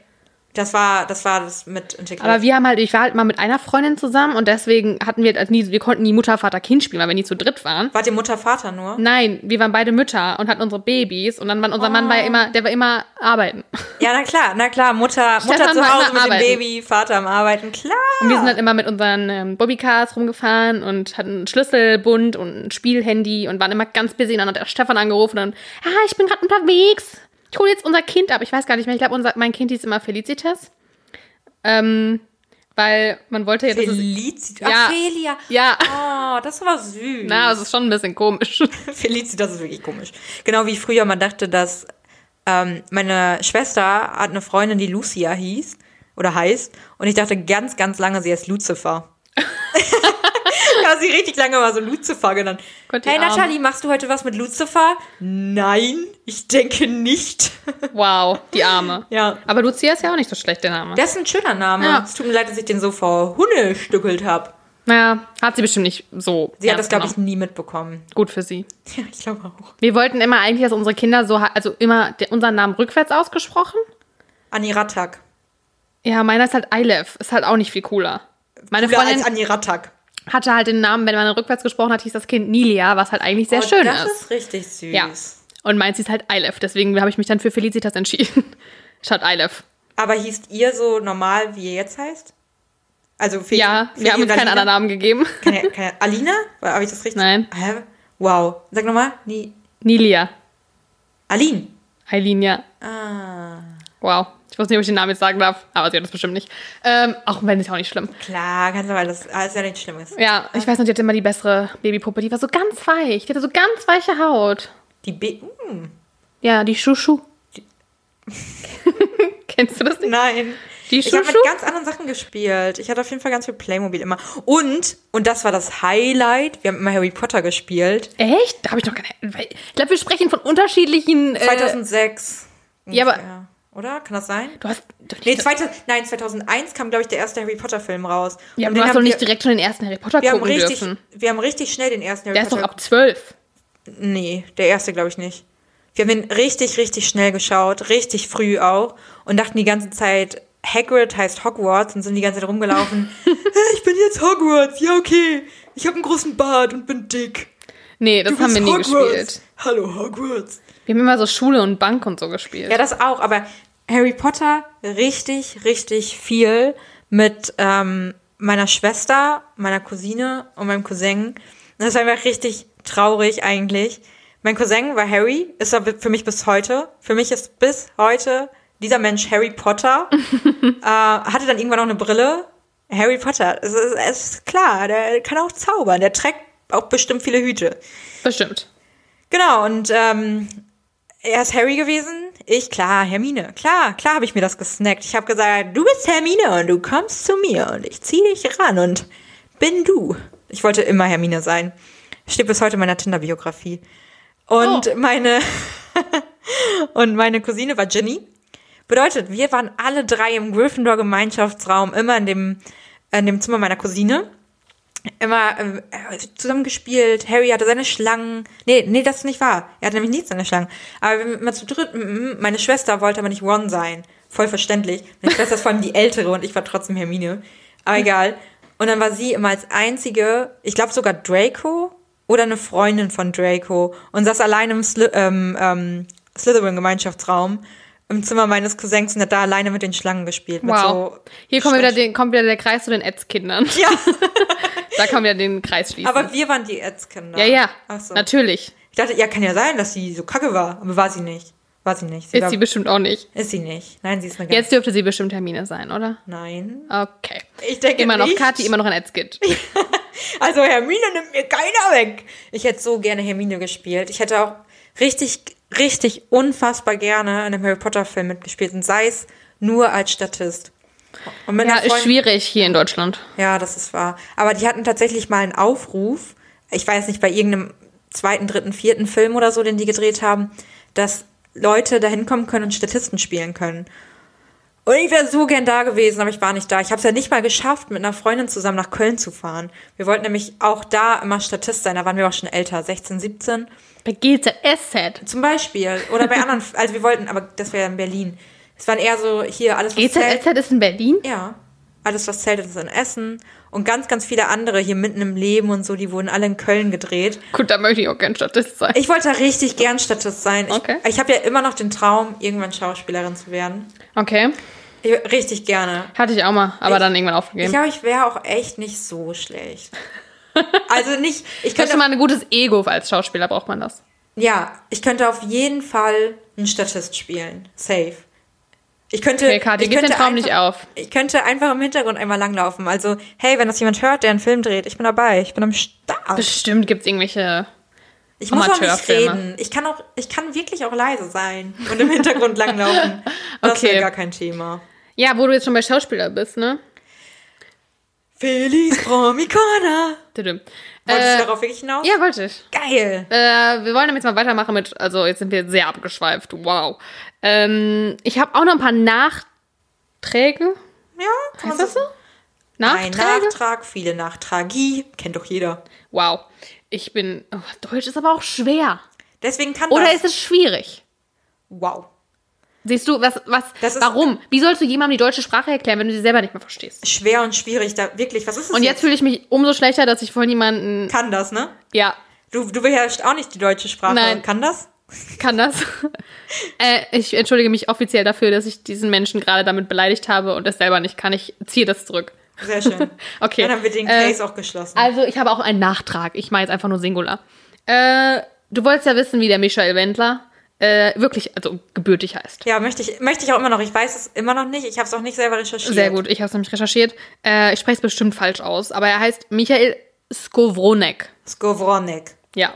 Das war, das war das mit integriert. Aber wir haben halt, ich war halt mal mit einer Freundin zusammen und deswegen hatten wir halt nie, wir konnten nie Mutter, Vater, Kind spielen, weil wir nie zu dritt waren. Wart ihr Mutter, Vater nur? Nein, wir waren beide Mütter und hatten unsere Babys und dann war unser Mann war ja immer, der war immer arbeiten. Ja, na klar, na klar. Mutter, Mutter Stefan zu Hause mit dem arbeiten. Baby, Vater am Arbeiten, klar. Und wir sind halt immer mit unseren ähm, Bobbycars rumgefahren und hatten einen Schlüsselbund und ein Spielhandy und waren immer ganz busy. Und dann hat der Stefan angerufen und ah, ich bin gerade unterwegs. Ich hole jetzt unser Kind ab. Ich weiß gar nicht mehr. Ich glaube, mein Kind hieß immer Felicitas. Ähm, weil man wollte ja, dass Felicitas. Ja. Felia. Ja. Oh, das war süß. na, das ist schon ein bisschen komisch. Felicitas ist wirklich komisch. Genau wie früher man dachte, dass ähm, meine Schwester hat eine Freundin, die Lucia hieß oder heißt. Und ich dachte ganz, ganz lange, sie heißt Lucifer. sie richtig lange mal so Lucifer genannt. Gott, hey. Nathalie, machst du heute was mit Lucifer? Nein, ich denke nicht. Wow, die Arme. ja. Aber Lucia ist ja auch nicht so schlecht, der Name. Das ist ein schöner Name. Ja. Es tut mir leid, dass ich den so vor Hunde stückelt habe. Naja, hat sie bestimmt nicht so. Sie hat das, glaube ich, nie mitbekommen. Gut für sie. Ja, ich glaube auch. Wir wollten immer eigentlich, dass unsere Kinder so, also immer der, unseren Namen rückwärts ausgesprochen. Anni Rattak. Ja, meiner ist halt Eilef. Ist halt auch nicht viel cooler. Meine Freundin als Anni Rattak. hatte halt den Namen, wenn man rückwärts gesprochen hat, hieß das Kind Nilia, was halt eigentlich sehr Oh, schön das ist. ist richtig süß. Ja. Und meins hieß halt Eilef. Deswegen habe ich mich dann für Felicitas entschieden. Statt Eilef. Aber hießt ihr so normal, wie ihr jetzt heißt? Also Feli, Ja, Feli wir haben uns keinen anderen Namen gegeben. Keine, keine, Alina? Habe ich das richtig? Nein. Wow. Sag nochmal. Ni, Nilia. Aline. Eileen, ja. Ah. Wow. Ich weiß nicht, ob ich den Namen jetzt sagen darf, aber sie hat das bestimmt nicht. Ähm, auch wenn, ist auch nicht schlimm. Klar, kannst du, weil das alles ja nichts Schlimmes. Ja, ich weiß noch, die hatte immer die bessere Babypuppe. Die war so ganz weich. Die hatte so ganz weiche Haut. Die B. Mm. Ja, die Schuschu. Kennst du das nicht? Nein. Die Ich habe mit Schuschu? ganz anderen Sachen gespielt. Ich hatte auf jeden Fall ganz viel Playmobil immer. Und, und das war das Highlight, wir haben immer Harry Potter gespielt. Echt? Da habe ich noch keine. Ich glaube, wir sprechen von unterschiedlichen. Äh, 2006. Ja, aber- ungefähr. Oder? Kann das sein? du hast. Du, Nee, 2000, nein, 2001 kam, glaube ich, der erste Harry Potter-Film raus. ja, aber du den hast haben doch nicht wir, direkt schon den ersten Harry Potter wir haben gucken richtig, dürfen. Wir haben richtig schnell den ersten Harry Der ist doch Potter. ab zwölf. nee, der erste, glaube ich, nicht. Wir haben den richtig, richtig schnell geschaut, richtig früh auch und dachten die ganze Zeit, Hagrid heißt Hogwarts und sind die ganze Zeit rumgelaufen. "Hey, ich bin jetzt Hogwarts, ja okay. Ich habe einen großen Bart und bin dick. Nee, das Du haben wir nie Hogwarts. gespielt. Hallo Hogwarts. Wir haben immer so Schule und Bank und so gespielt. Ja, das auch, aber Harry Potter richtig, richtig viel mit ähm, meiner Schwester, meiner Cousine und meinem Cousin. Das ist einfach richtig traurig eigentlich. Mein Cousin war Harry, ist er für mich bis heute. Für mich ist bis heute dieser Mensch Harry Potter. äh, hatte dann irgendwann noch eine Brille. Harry Potter, es ist, es ist klar, der kann auch zaubern. Der trägt auch bestimmt viele Hüte. Bestimmt. Genau, und ähm, er ist Harry gewesen. Ich, klar, Hermine. Klar, klar habe ich mir das gesnackt. Ich habe gesagt, du bist Hermine und du kommst zu mir und ich ziehe dich ran und bin du. Ich wollte immer Hermine sein. Steht bis heute in meiner Tinder-Biografie. Und Oh. meine und meine Cousine war Ginny. Bedeutet, wir waren alle drei im Gryffindor-Gemeinschaftsraum, immer in dem, in dem Zimmer meiner Cousine immer äh, zusammen gespielt. Harry hatte seine Schlangen. Nee, nee, das ist nicht wahr. Er hatte nämlich nicht seine Schlangen. Aber wir immer zu dritt. Meine Schwester wollte aber nicht Ron sein. Voll verständlich. Meine Schwester ist vor allem die ältere und ich war trotzdem Hermine. Aber egal. Und dann war sie immer als einzige, ich glaube sogar Draco oder eine Freundin von Draco und saß allein im Sli ähm, ähm, Slytherin-Gemeinschaftsraum im Zimmer meines Cousins und hat da alleine mit den Schlangen gespielt. Wow. So Hier kommt wieder, den, kommt wieder der Kreis zu den Ätzkindern. Ja, Da kann wir den Kreis schließen. aber wir waren die Ätzkinder. ja, ja, Ach so. natürlich. Ich dachte, ja, kann ja sein, dass sie so kacke war, aber war sie nicht. War sie nicht. Sie Ist war, sie bestimmt auch nicht. ist sie nicht. Nein, sie ist eine ganz. Jetzt dürfte sie bestimmt Hermine sein, oder? Nein. Okay. Ich denke Immer noch nicht. Kathi, immer noch ein Ätzkind. Also Hermine nimmt mir keiner weg. Ich hätte so gerne Hermine gespielt. Ich hätte auch richtig, richtig unfassbar gerne in einem Harry Potter Film mitgespielt und sei es nur als Statist. Ja, einer ist Freundin- schwierig hier in Deutschland. Ja, das ist wahr. Aber die hatten tatsächlich mal einen Aufruf, ich weiß nicht, bei irgendeinem zweiten, dritten, vierten Film oder so, den die gedreht haben, dass Leute da hinkommen können und Statisten spielen können. Und ich wäre so gern da gewesen, aber ich war nicht da. Ich habe es ja nicht mal geschafft, mit einer Freundin zusammen nach Köln zu fahren. Wir wollten nämlich auch da immer Statist sein. Da waren wir auch schon älter, 16, 17 Bei GZSZ. zum Beispiel. Oder bei anderen, also wir wollten, aber das wäre in Berlin. Es waren eher so hier alles, was zählt. GZSZ ist in Berlin? Ja, alles, was zählt, ist in Essen. Und ganz, ganz viele andere hier mitten im Leben und so, die wurden alle in Köln gedreht. Gut, da möchte ich auch gern Statist sein. Ich wollte da richtig gern Statist sein. Ich, Okay. ich habe ja immer noch den Traum, irgendwann Schauspielerin zu werden. Okay. Ich, richtig gerne. Hatte ich auch mal, aber Ich- dann irgendwann Ich aufgegeben. glaube, ich wäre auch echt nicht so schlecht. Also nicht, ich könnte, mal ein gutes Ego als Schauspieler, braucht man das. ja, ich könnte auf jeden Fall einen Statist spielen. Safe. Ich könnte, Okay, Kathi, ich gib den könnte Traum nicht einfach- auf. Ich könnte einfach im Hintergrund einmal langlaufen. Also, hey, wenn das jemand hört, der einen Film dreht, ich bin dabei. Ich bin am Start. Bestimmt gibt es irgendwelche. Ich muss auch nicht reden. Ich kann auch, ich kann wirklich auch leise sein und im Hintergrund langlaufen. Das Okay. wäre gar kein Thema. Ja, wo du jetzt schon bei Schauspieler bist, ne? Feliz Promicona. Wolltest Äh, du darauf wirklich hinaus? ja, wollte ich. Geil. Äh, wir wollen jetzt mal weitermachen mit, also jetzt sind wir sehr abgeschweift, wow. Ähm, ich habe auch noch ein paar Nachträge. Ja, kann Heißt man das so? Ein Nachträge? Nachtrag, viele Nachtragie. Kennt doch jeder. Wow. Ich bin, oh, Deutsch ist aber auch schwer. Deswegen kann Oder das. ist es schwierig? wow. Siehst du, was, was, Das ist- warum? Wie sollst du jemandem die deutsche Sprache erklären, wenn du sie selber nicht mehr verstehst? Schwer und schwierig. Da wirklich, was ist das Und jetzt fühle ich mich umso schlechter, dass ich vorhin jemanden, Kann das, ne? ja, Du, du beherrschst auch nicht die deutsche Sprache. Nein. Kann das? kann das. äh, ich entschuldige mich offiziell dafür, dass ich diesen Menschen gerade damit beleidigt habe und es selber nicht kann. Ich ziehe das zurück. Sehr schön. Okay. Dann haben wir den Äh, Case auch geschlossen. Also, ich habe auch einen Nachtrag. Ich meine jetzt einfach nur Singular. Äh, du wolltest ja wissen, wie der Michael Wendler äh, wirklich, also gebürtig heißt. Ja, möchte ich, möchte ich auch immer noch. Ich weiß es immer noch nicht. Ich habe es auch nicht selber recherchiert. Sehr gut, ich habe es nämlich recherchiert. Äh, ich spreche es bestimmt falsch aus, aber er heißt Michael Skowronek. Skowronek. Ja.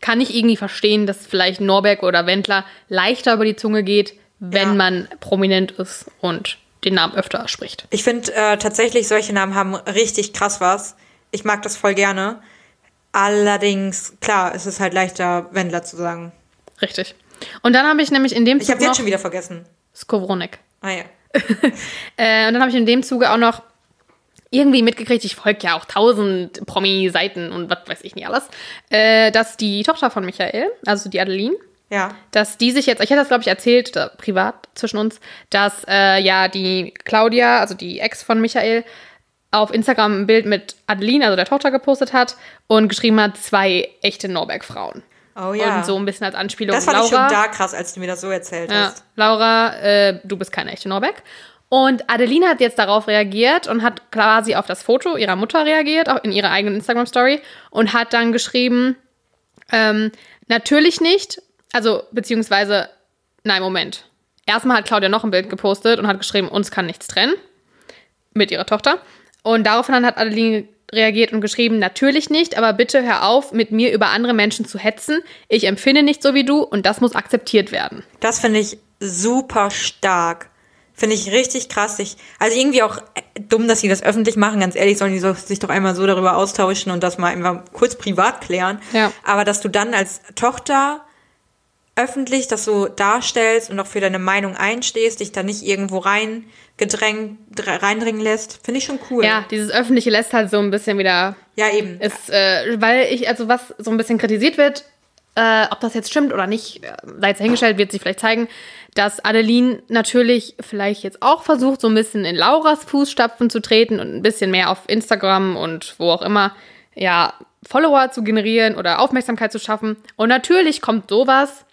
Kann ich irgendwie verstehen, dass vielleicht Norberg oder Wendler leichter über die Zunge geht, wenn Ja. man prominent ist und den Namen öfter spricht. Ich finde äh, tatsächlich, solche Namen haben richtig krass was. Ich mag das voll gerne. Allerdings, klar, es ist halt leichter, Wendler zu sagen. Richtig. Und dann habe ich nämlich in dem Ich habe jetzt schon wieder vergessen. Skowronek. Ah ja. Äh, und dann habe ich in dem Zuge auch noch irgendwie mitgekriegt, ich folge ja auch tausend Promi-Seiten und was weiß ich nicht alles, äh, dass die Tochter von Michael, also die Adeline, Ja. dass die sich jetzt, ich hätte das glaube ich erzählt, da, privat zwischen uns, dass äh, ja die Claudia, also die Ex von Michael, auf Instagram ein Bild mit Adeline, also der Tochter, gepostet hat und geschrieben hat, zwei echte Norberg-Frauen. Oh ja. Und so ein bisschen als Anspielung. das fand ich Laura, schon da krass, als du mir das so erzählt ja, hast. Laura, äh, du bist keine echte Norbeck. Und Adeline hat jetzt darauf reagiert und hat quasi auf das Foto ihrer Mutter reagiert, auch in ihrer eigenen Instagram-Story, und hat dann geschrieben, ähm, natürlich nicht, also beziehungsweise, nein, Moment. Erstmal hat Claudia noch ein Bild gepostet und hat geschrieben, uns kann nichts trennen mit ihrer Tochter. Und daraufhin hat Adeline reagiert und geschrieben, natürlich nicht, aber bitte hör auf, mit mir über andere Menschen zu hetzen. Ich empfinde nicht so wie du und das muss akzeptiert werden. Das finde ich super stark. Finde ich richtig krass. Ich, also irgendwie auch äh, dumm, dass sie das öffentlich machen. Ganz ehrlich, sollen die so, sich doch einmal so darüber austauschen und das mal einfach kurz privat klären. Ja. Aber dass du dann als Tochter öffentlich das so darstellst und auch für deine Meinung einstehst, dich da nicht irgendwo reingedrängt, dr- reindringen lässt, finde ich schon cool. Ja, dieses Öffentliche lässt halt so ein bisschen wieder, Ja, eben. ist, äh, weil ich, also was so ein bisschen kritisiert wird, äh, ob das jetzt stimmt oder nicht, äh, sei jetzt dahingestellt, wird sich vielleicht zeigen, dass Adeline natürlich vielleicht jetzt auch versucht, so ein bisschen in Lauras Fußstapfen zu treten und ein bisschen mehr auf Instagram und wo auch immer, ja, Follower zu generieren oder Aufmerksamkeit zu schaffen. Und natürlich kommt sowas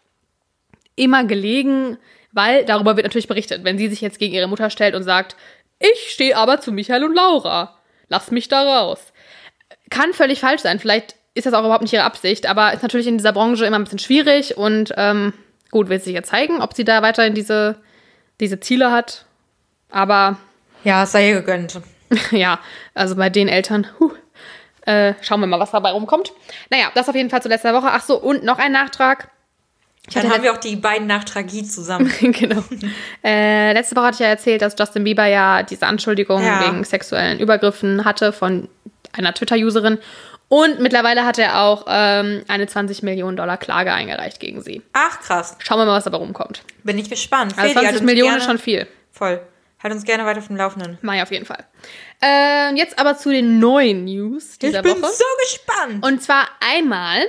immer gelegen, weil darüber wird natürlich berichtet. Wenn sie sich jetzt gegen ihre Mutter stellt und sagt, ich stehe aber zu Michael und Laura, lass mich da raus. Kann völlig falsch sein. Vielleicht ist das auch überhaupt nicht ihre Absicht, aber ist natürlich in dieser Branche immer ein bisschen schwierig und ähm, gut, wird sich ja zeigen, ob sie da weiterhin diese, diese Ziele hat. Aber Ja, sei ihr gegönnt. ja, also bei den Eltern, huh, äh, schauen wir mal, was dabei rumkommt. Naja, das auf jeden Fall zu letzter Woche. Ach so, und noch ein Nachtrag. Ich Dann haben wir auch die beiden Nachtragie zusammen. genau. Äh, letzte Woche hatte ich ja erzählt, dass Justin Bieber ja diese Anschuldigung Ja. wegen sexuellen Übergriffen hatte von einer Twitter-Userin. Und mittlerweile hat er auch ähm, eine 20 Millionen Dollar Klage eingereicht gegen sie. Ach, krass. Schauen wir mal, was dabei rumkommt. Bin ich gespannt. Also Fedi, halt 20 uns Millionen ist schon viel. Voll. Halt uns gerne weiter auf dem Laufenden. Mai auf jeden Fall. Ähm, jetzt aber zu den neuen News dieser ich bin Woche. so gespannt. Und zwar einmal,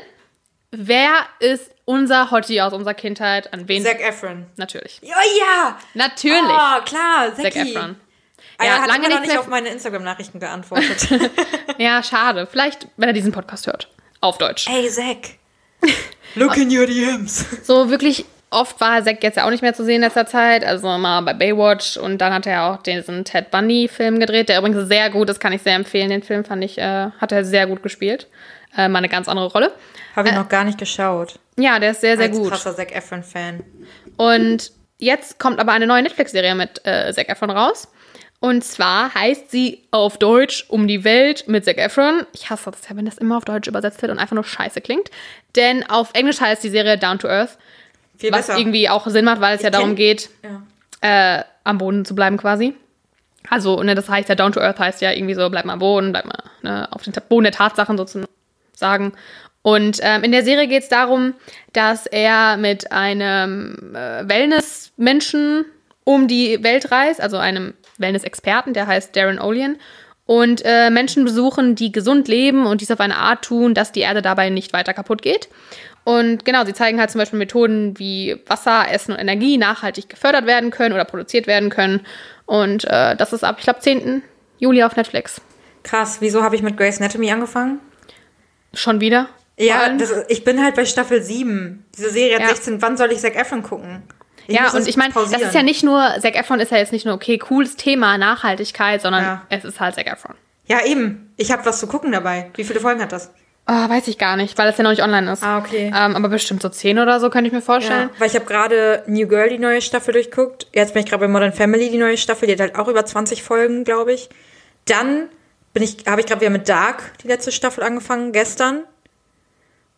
wer ist unser Hottie aus unserer Kindheit? An wen? Zac Efron. Natürlich. Oh ja! Natürlich. Oh, klar, Zac. Efron. Ah, Ja, er hat lange nicht mehr- auf meine Instagram-Nachrichten geantwortet. Ja, schade. Vielleicht, wenn er diesen Podcast hört. Auf Deutsch. Ey, Zac. Look in your DMs. So wirklich oft war Zack jetzt ja auch nicht mehr zu sehen in letzter Zeit. Also mal bei Baywatch und dann hat er auch diesen Ted Bundy-Film gedreht, der übrigens sehr gut ist, kann ich sehr empfehlen. Den Film fand ich, äh, hat er sehr gut gespielt. Äh, mal eine ganz andere Rolle. Habe ich noch gar nicht geschaut. Ja, der ist sehr, sehr Als gut. krasser Zac Efron-Fan. Und jetzt kommt aber eine neue Netflix-Serie mit äh, Zac Efron raus. Und zwar heißt sie auf Deutsch Um die Welt mit Zac Efron. Ich hasse das ja, wenn das immer auf Deutsch übersetzt wird und einfach nur scheiße klingt. Denn auf Englisch heißt die Serie Down to Earth, Viel was besser. irgendwie auch Sinn macht, weil es ja kenn- darum geht, Ja. äh, am Boden zu bleiben quasi. Also, ne, das heißt ja, Down to Earth heißt ja irgendwie so, bleib mal am Boden, bleib mal ne, auf den Boden der Tatsachen sozusagen. Und ähm, in der Serie geht es darum, dass er mit einem äh, Wellness-Menschen um die Welt reist, also einem Wellness-Experten, der heißt Darren Olian, und äh, Menschen besuchen, die gesund leben und dies auf eine Art tun, dass die Erde dabei nicht weiter kaputt geht. Und genau, sie zeigen halt zum Beispiel Methoden, wie Wasser, Essen und Energie nachhaltig gefördert werden können oder produziert werden können. Und äh, das ist ab, ich glaube, 10. Juli auf Netflix. Krass, wieso habe ich mit Grey's Anatomy angefangen? Schon wieder? Ja, das, ist- ich bin halt bei Staffel 7. Diese Serie hat Ja. 16. Wann soll ich Zac Efron gucken? Ich ja, und ich meine, das ist ja nicht nur, Zac Efron ist ja jetzt nicht nur, okay, cooles Thema, Nachhaltigkeit, sondern Ja. es ist halt Zac Efron. Ja, eben. Ich habe was zu gucken dabei. Wie viele Folgen hat das? Oh, weiß ich gar nicht, weil es ja noch nicht online ist. Ah, okay. Ähm, aber bestimmt so 10 oder so, könnte ich mir vorstellen. Ja, weil ich habe gerade New Girl die neue Staffel durchguckt. Jetzt bin ich gerade bei Modern Family die neue Staffel. Die hat halt auch über 20 Folgen, glaube ich. Dann bin ich, habe ich gerade wieder mit Dark die letzte Staffel angefangen, gestern.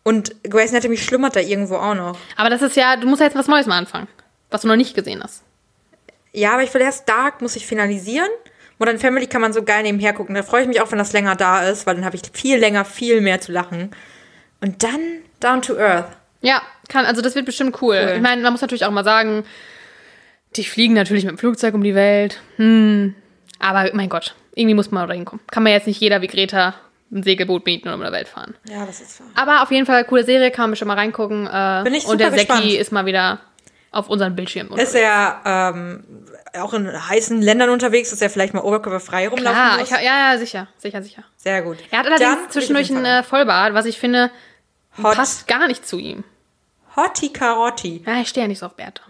Und Grey's Anatomy schlummert da irgendwo auch noch. Aber das ist ja, du musst ja jetzt was Neues mal anfangen, was du noch nicht gesehen hast. Ja, aber ich will erst Dark, muss ich finalisieren. Modern Family kann man so geil nebenher gucken. Da freue ich mich auch, wenn das länger da ist, weil dann habe ich viel länger, viel mehr zu lachen. Und dann Down to Earth. Ja, kann, also das wird bestimmt cool. Cool. Ich meine, man muss natürlich auch mal sagen, die fliegen natürlich mit dem Flugzeug um die Welt. Hm. Aber mein Gott, irgendwie muss man da hinkommen. Kann man jetzt nicht jeder wie Greta ein Segelboot mieten und um der Welt fahren. Ja, das ist wahr. Aber auf jeden Fall coole Serie, kann man schon mal reingucken. Äh, Bin ich und der super Seki ist mal wieder auf unseren Bildschirm. Ist er ähm, auch in heißen Ländern unterwegs, dass er vielleicht mal oberkörperfrei rumlaufen Klar, muss? ich, ja, ja, sicher, sicher, sicher. Sehr gut. Er hat allerdings Dann zwischendurch einen äh, Vollbart, was ich finde, Hot. passt gar nicht zu ihm. Hotti Karotti. Ja, ich stehe ja nicht so auf Bärte.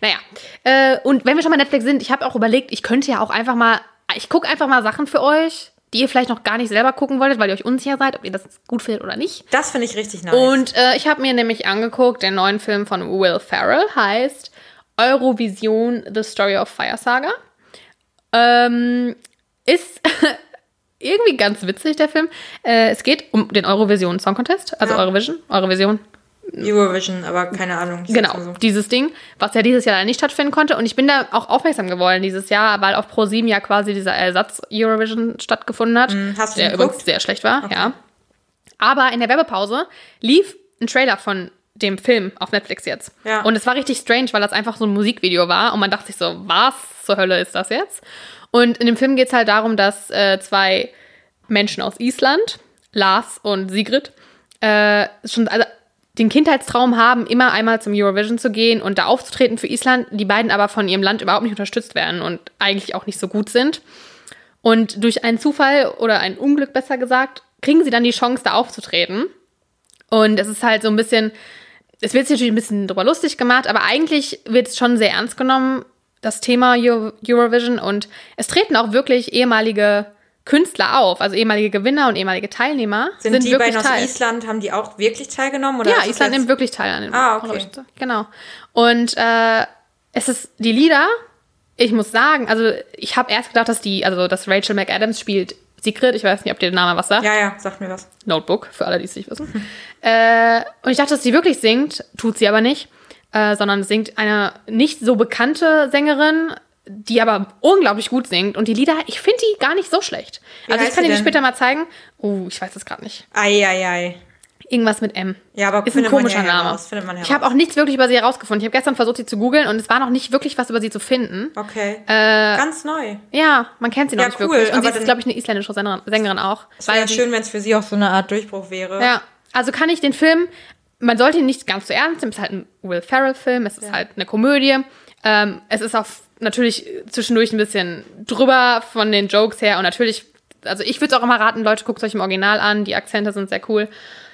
Naja, äh, und wenn wir schon bei Netflix sind, ich habe auch überlegt, ich könnte ja auch einfach mal, ich gucke einfach mal Sachen für euch, die ihr vielleicht noch gar nicht selber gucken wolltet, weil ihr euch unsicher seid, ob ihr das gut findet oder nicht. Das finde ich richtig nice. Und äh, ich habe mir nämlich angeguckt, den neuen Film von Will Ferrell heißt Eurovision The Story of Fire Saga. Ähm, ist irgendwie ganz witzig, der Film. Äh, es geht um den Eurovision Song Contest, also Ja. Eurovision, Eurovision, Eurovision, aber keine Ahnung. Genau, so. dieses Ding, was ja dieses Jahr leider nicht stattfinden konnte. Und ich bin da auch aufmerksam geworden dieses Jahr, weil auf Pro7 ja quasi dieser Ersatz-Eurovision stattgefunden hat. Hm, hast du der geguckt? übrigens sehr schlecht war, ja. Aber in der Werbepause lief ein Trailer von dem Film auf Netflix jetzt. Ja. Und es war richtig strange, weil das einfach so ein Musikvideo war. Und man dachte sich so, was zur Hölle ist das jetzt? Und in dem Film geht es halt darum, dass äh, zwei Menschen aus Island, Lars und Sigrid, äh, schon also den Kindheitstraum haben, immer einmal zum Eurovision zu gehen und da aufzutreten für Island, die beiden aber von ihrem Land überhaupt nicht unterstützt werden und eigentlich auch nicht so gut sind. Und durch einen Zufall oder ein Unglück besser gesagt, kriegen sie dann die Chance, da aufzutreten. Und es ist halt so ein bisschen, es wird sich natürlich ein bisschen drüber lustig gemacht, aber eigentlich wird es schon sehr ernst genommen, das Thema Euro Eurovision. Und es treten auch wirklich ehemalige Künstler auf, also ehemalige Gewinner und ehemalige Teilnehmer. Sind, die wirklich beiden aus teil. Island, haben die auch wirklich teilgenommen? Oder Ja, Island nimmt wirklich teil an dem Ah, okay. Genau. Und äh, es ist die Lieder, ich muss sagen, also ich habe erst gedacht, dass die, also dass Rachel McAdams spielt Secret, ich weiß nicht, ob dir der Name was sagt. Ja, ja, sagt mir was. Notebook, für alle, die es nicht wissen. äh, und ich dachte, dass sie wirklich singt, tut sie aber nicht, äh, sondern singt eine nicht so bekannte Sängerin, die aber unglaublich gut singt. Und die Lieder, ich finde die gar nicht so schlecht. Wie also ich kann dir die später mal zeigen. Oh, ich weiß es gerade nicht. Eieiei. Irgendwas mit M. Ja, aber ist ein komischer ja Name. heraus, ich habe auch nichts wirklich über sie herausgefunden. Ich habe gestern versucht, sie zu googeln und es war noch nicht wirklich was über sie zu finden. Okay. Äh, Ganz neu. Ja, man kennt sie noch Ja, nicht cool, wirklich. Und sie ist, glaube ich, eine isländische Sängerin, Sängerin auch. Es wäre ja schön, wenn es für sie auch so eine Art Durchbruch wäre. Ja, also kann ich den Film, man sollte ihn nicht ganz so ernst nehmen, es ist halt ein Will Ferrell-Film, es ist halt eine Komödie. Ähm, es ist auch natürlich zwischendurch ein bisschen drüber von den Jokes her und natürlich, also ich würde es auch immer raten, Leute, guckt euch im Original an, die Akzente sind sehr cool.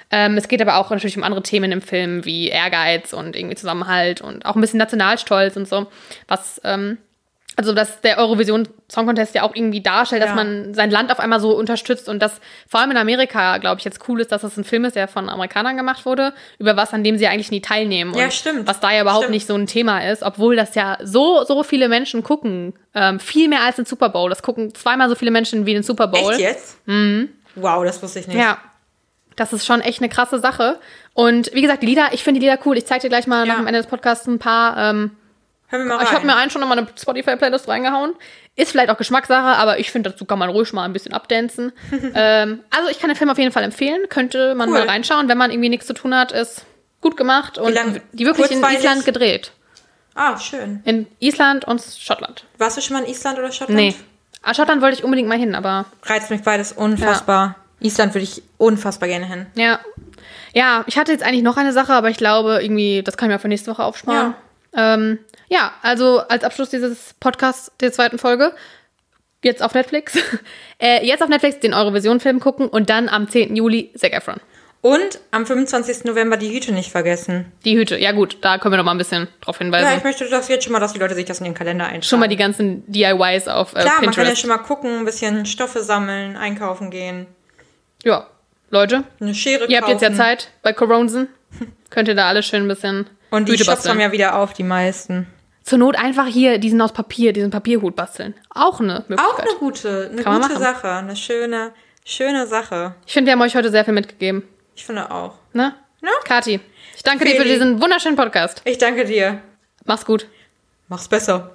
Ähm, es geht aber auch natürlich um andere Themen im Film, wie Ehrgeiz und irgendwie Zusammenhalt und auch ein bisschen Nationalstolz und so, was ähm, also dass der Eurovision Song Contest ja auch irgendwie darstellt, dass Ja. man sein Land auf einmal so unterstützt und das vor allem in Amerika, glaube ich, jetzt cool ist, dass das ein Film ist, der von Amerikanern gemacht wurde, über was, an dem sie eigentlich nie teilnehmen. Ja, und stimmt. Was da ja überhaupt Stimmt. nicht so ein Thema ist, obwohl das ja so, so viele Menschen gucken. Ähm, viel mehr als den Super Bowl. Das gucken zweimal so viele Menschen wie den Super Bowl. Echt jetzt? Mhm. Wow, das wusste ich nicht. Ja. Das ist schon echt eine krasse Sache. Und wie gesagt, die Lieder, ich finde die Lieder cool. Ich zeige dir gleich mal Ja. nach dem Ende des Podcasts ein paar. Ähm, Hör mir mal rein. ich habe mir einen schon in meine Spotify-Playlist reingehauen. Ist vielleicht auch Geschmackssache, aber ich finde, dazu kann man ruhig mal ein bisschen abdancen. ähm, also ich kann den Film auf jeden Fall empfehlen. Könnte man Cool. mal reinschauen, wenn man irgendwie nichts zu tun hat. Ist gut gemacht und die wirklich in? Island gedreht. ah, schön. In Island und Schottland. Warst du schon mal in Island oder Schottland? Nee. Ah, Schottland wollte ich unbedingt mal hin, aber Reizt mich beides unfassbar. Island würde ich unfassbar gerne hin. ja. Ja, ich hatte jetzt eigentlich noch eine Sache, aber ich glaube, irgendwie, das kann ich mir für nächste Woche aufsparen. Ja, ähm, ja also als Abschluss dieses Podcasts der zweiten Folge, jetzt auf Netflix, äh, jetzt auf Netflix den Eurovision-Film gucken und dann am 10. Juli Zac Efron. Und am 25. November die Hüte nicht vergessen. Die Hüte, ja gut, da können wir noch mal ein bisschen drauf hinweisen. Ja, ich möchte das jetzt schon mal, dass die Leute sich das in den Kalender eintragen. schon mal die ganzen DIYs auf äh, Klar, man kann ja Pinterest. schon mal gucken, ein bisschen Stoffe sammeln, einkaufen gehen, ja, Leute, eine Schere ihr habt kaufen. jetzt ja Zeit bei Coronsen. Könnt ihr da alles schön ein bisschen Und die Hüte Shops basteln. haben ja wieder auf, die meisten. Zur Not einfach hier diesen aus Papier, diesen Papierhut basteln. Auch eine Möglichkeit. Auch eine gute, eine Kann gute. Sache, eine schöne, schöne Sache. Ich finde, wir haben euch heute sehr viel mitgegeben. Ich finde auch. Ne? Ja. Kathi, ich danke dir für Feli. diesen wunderschönen Podcast. Ich danke dir. Mach's gut. Mach's besser.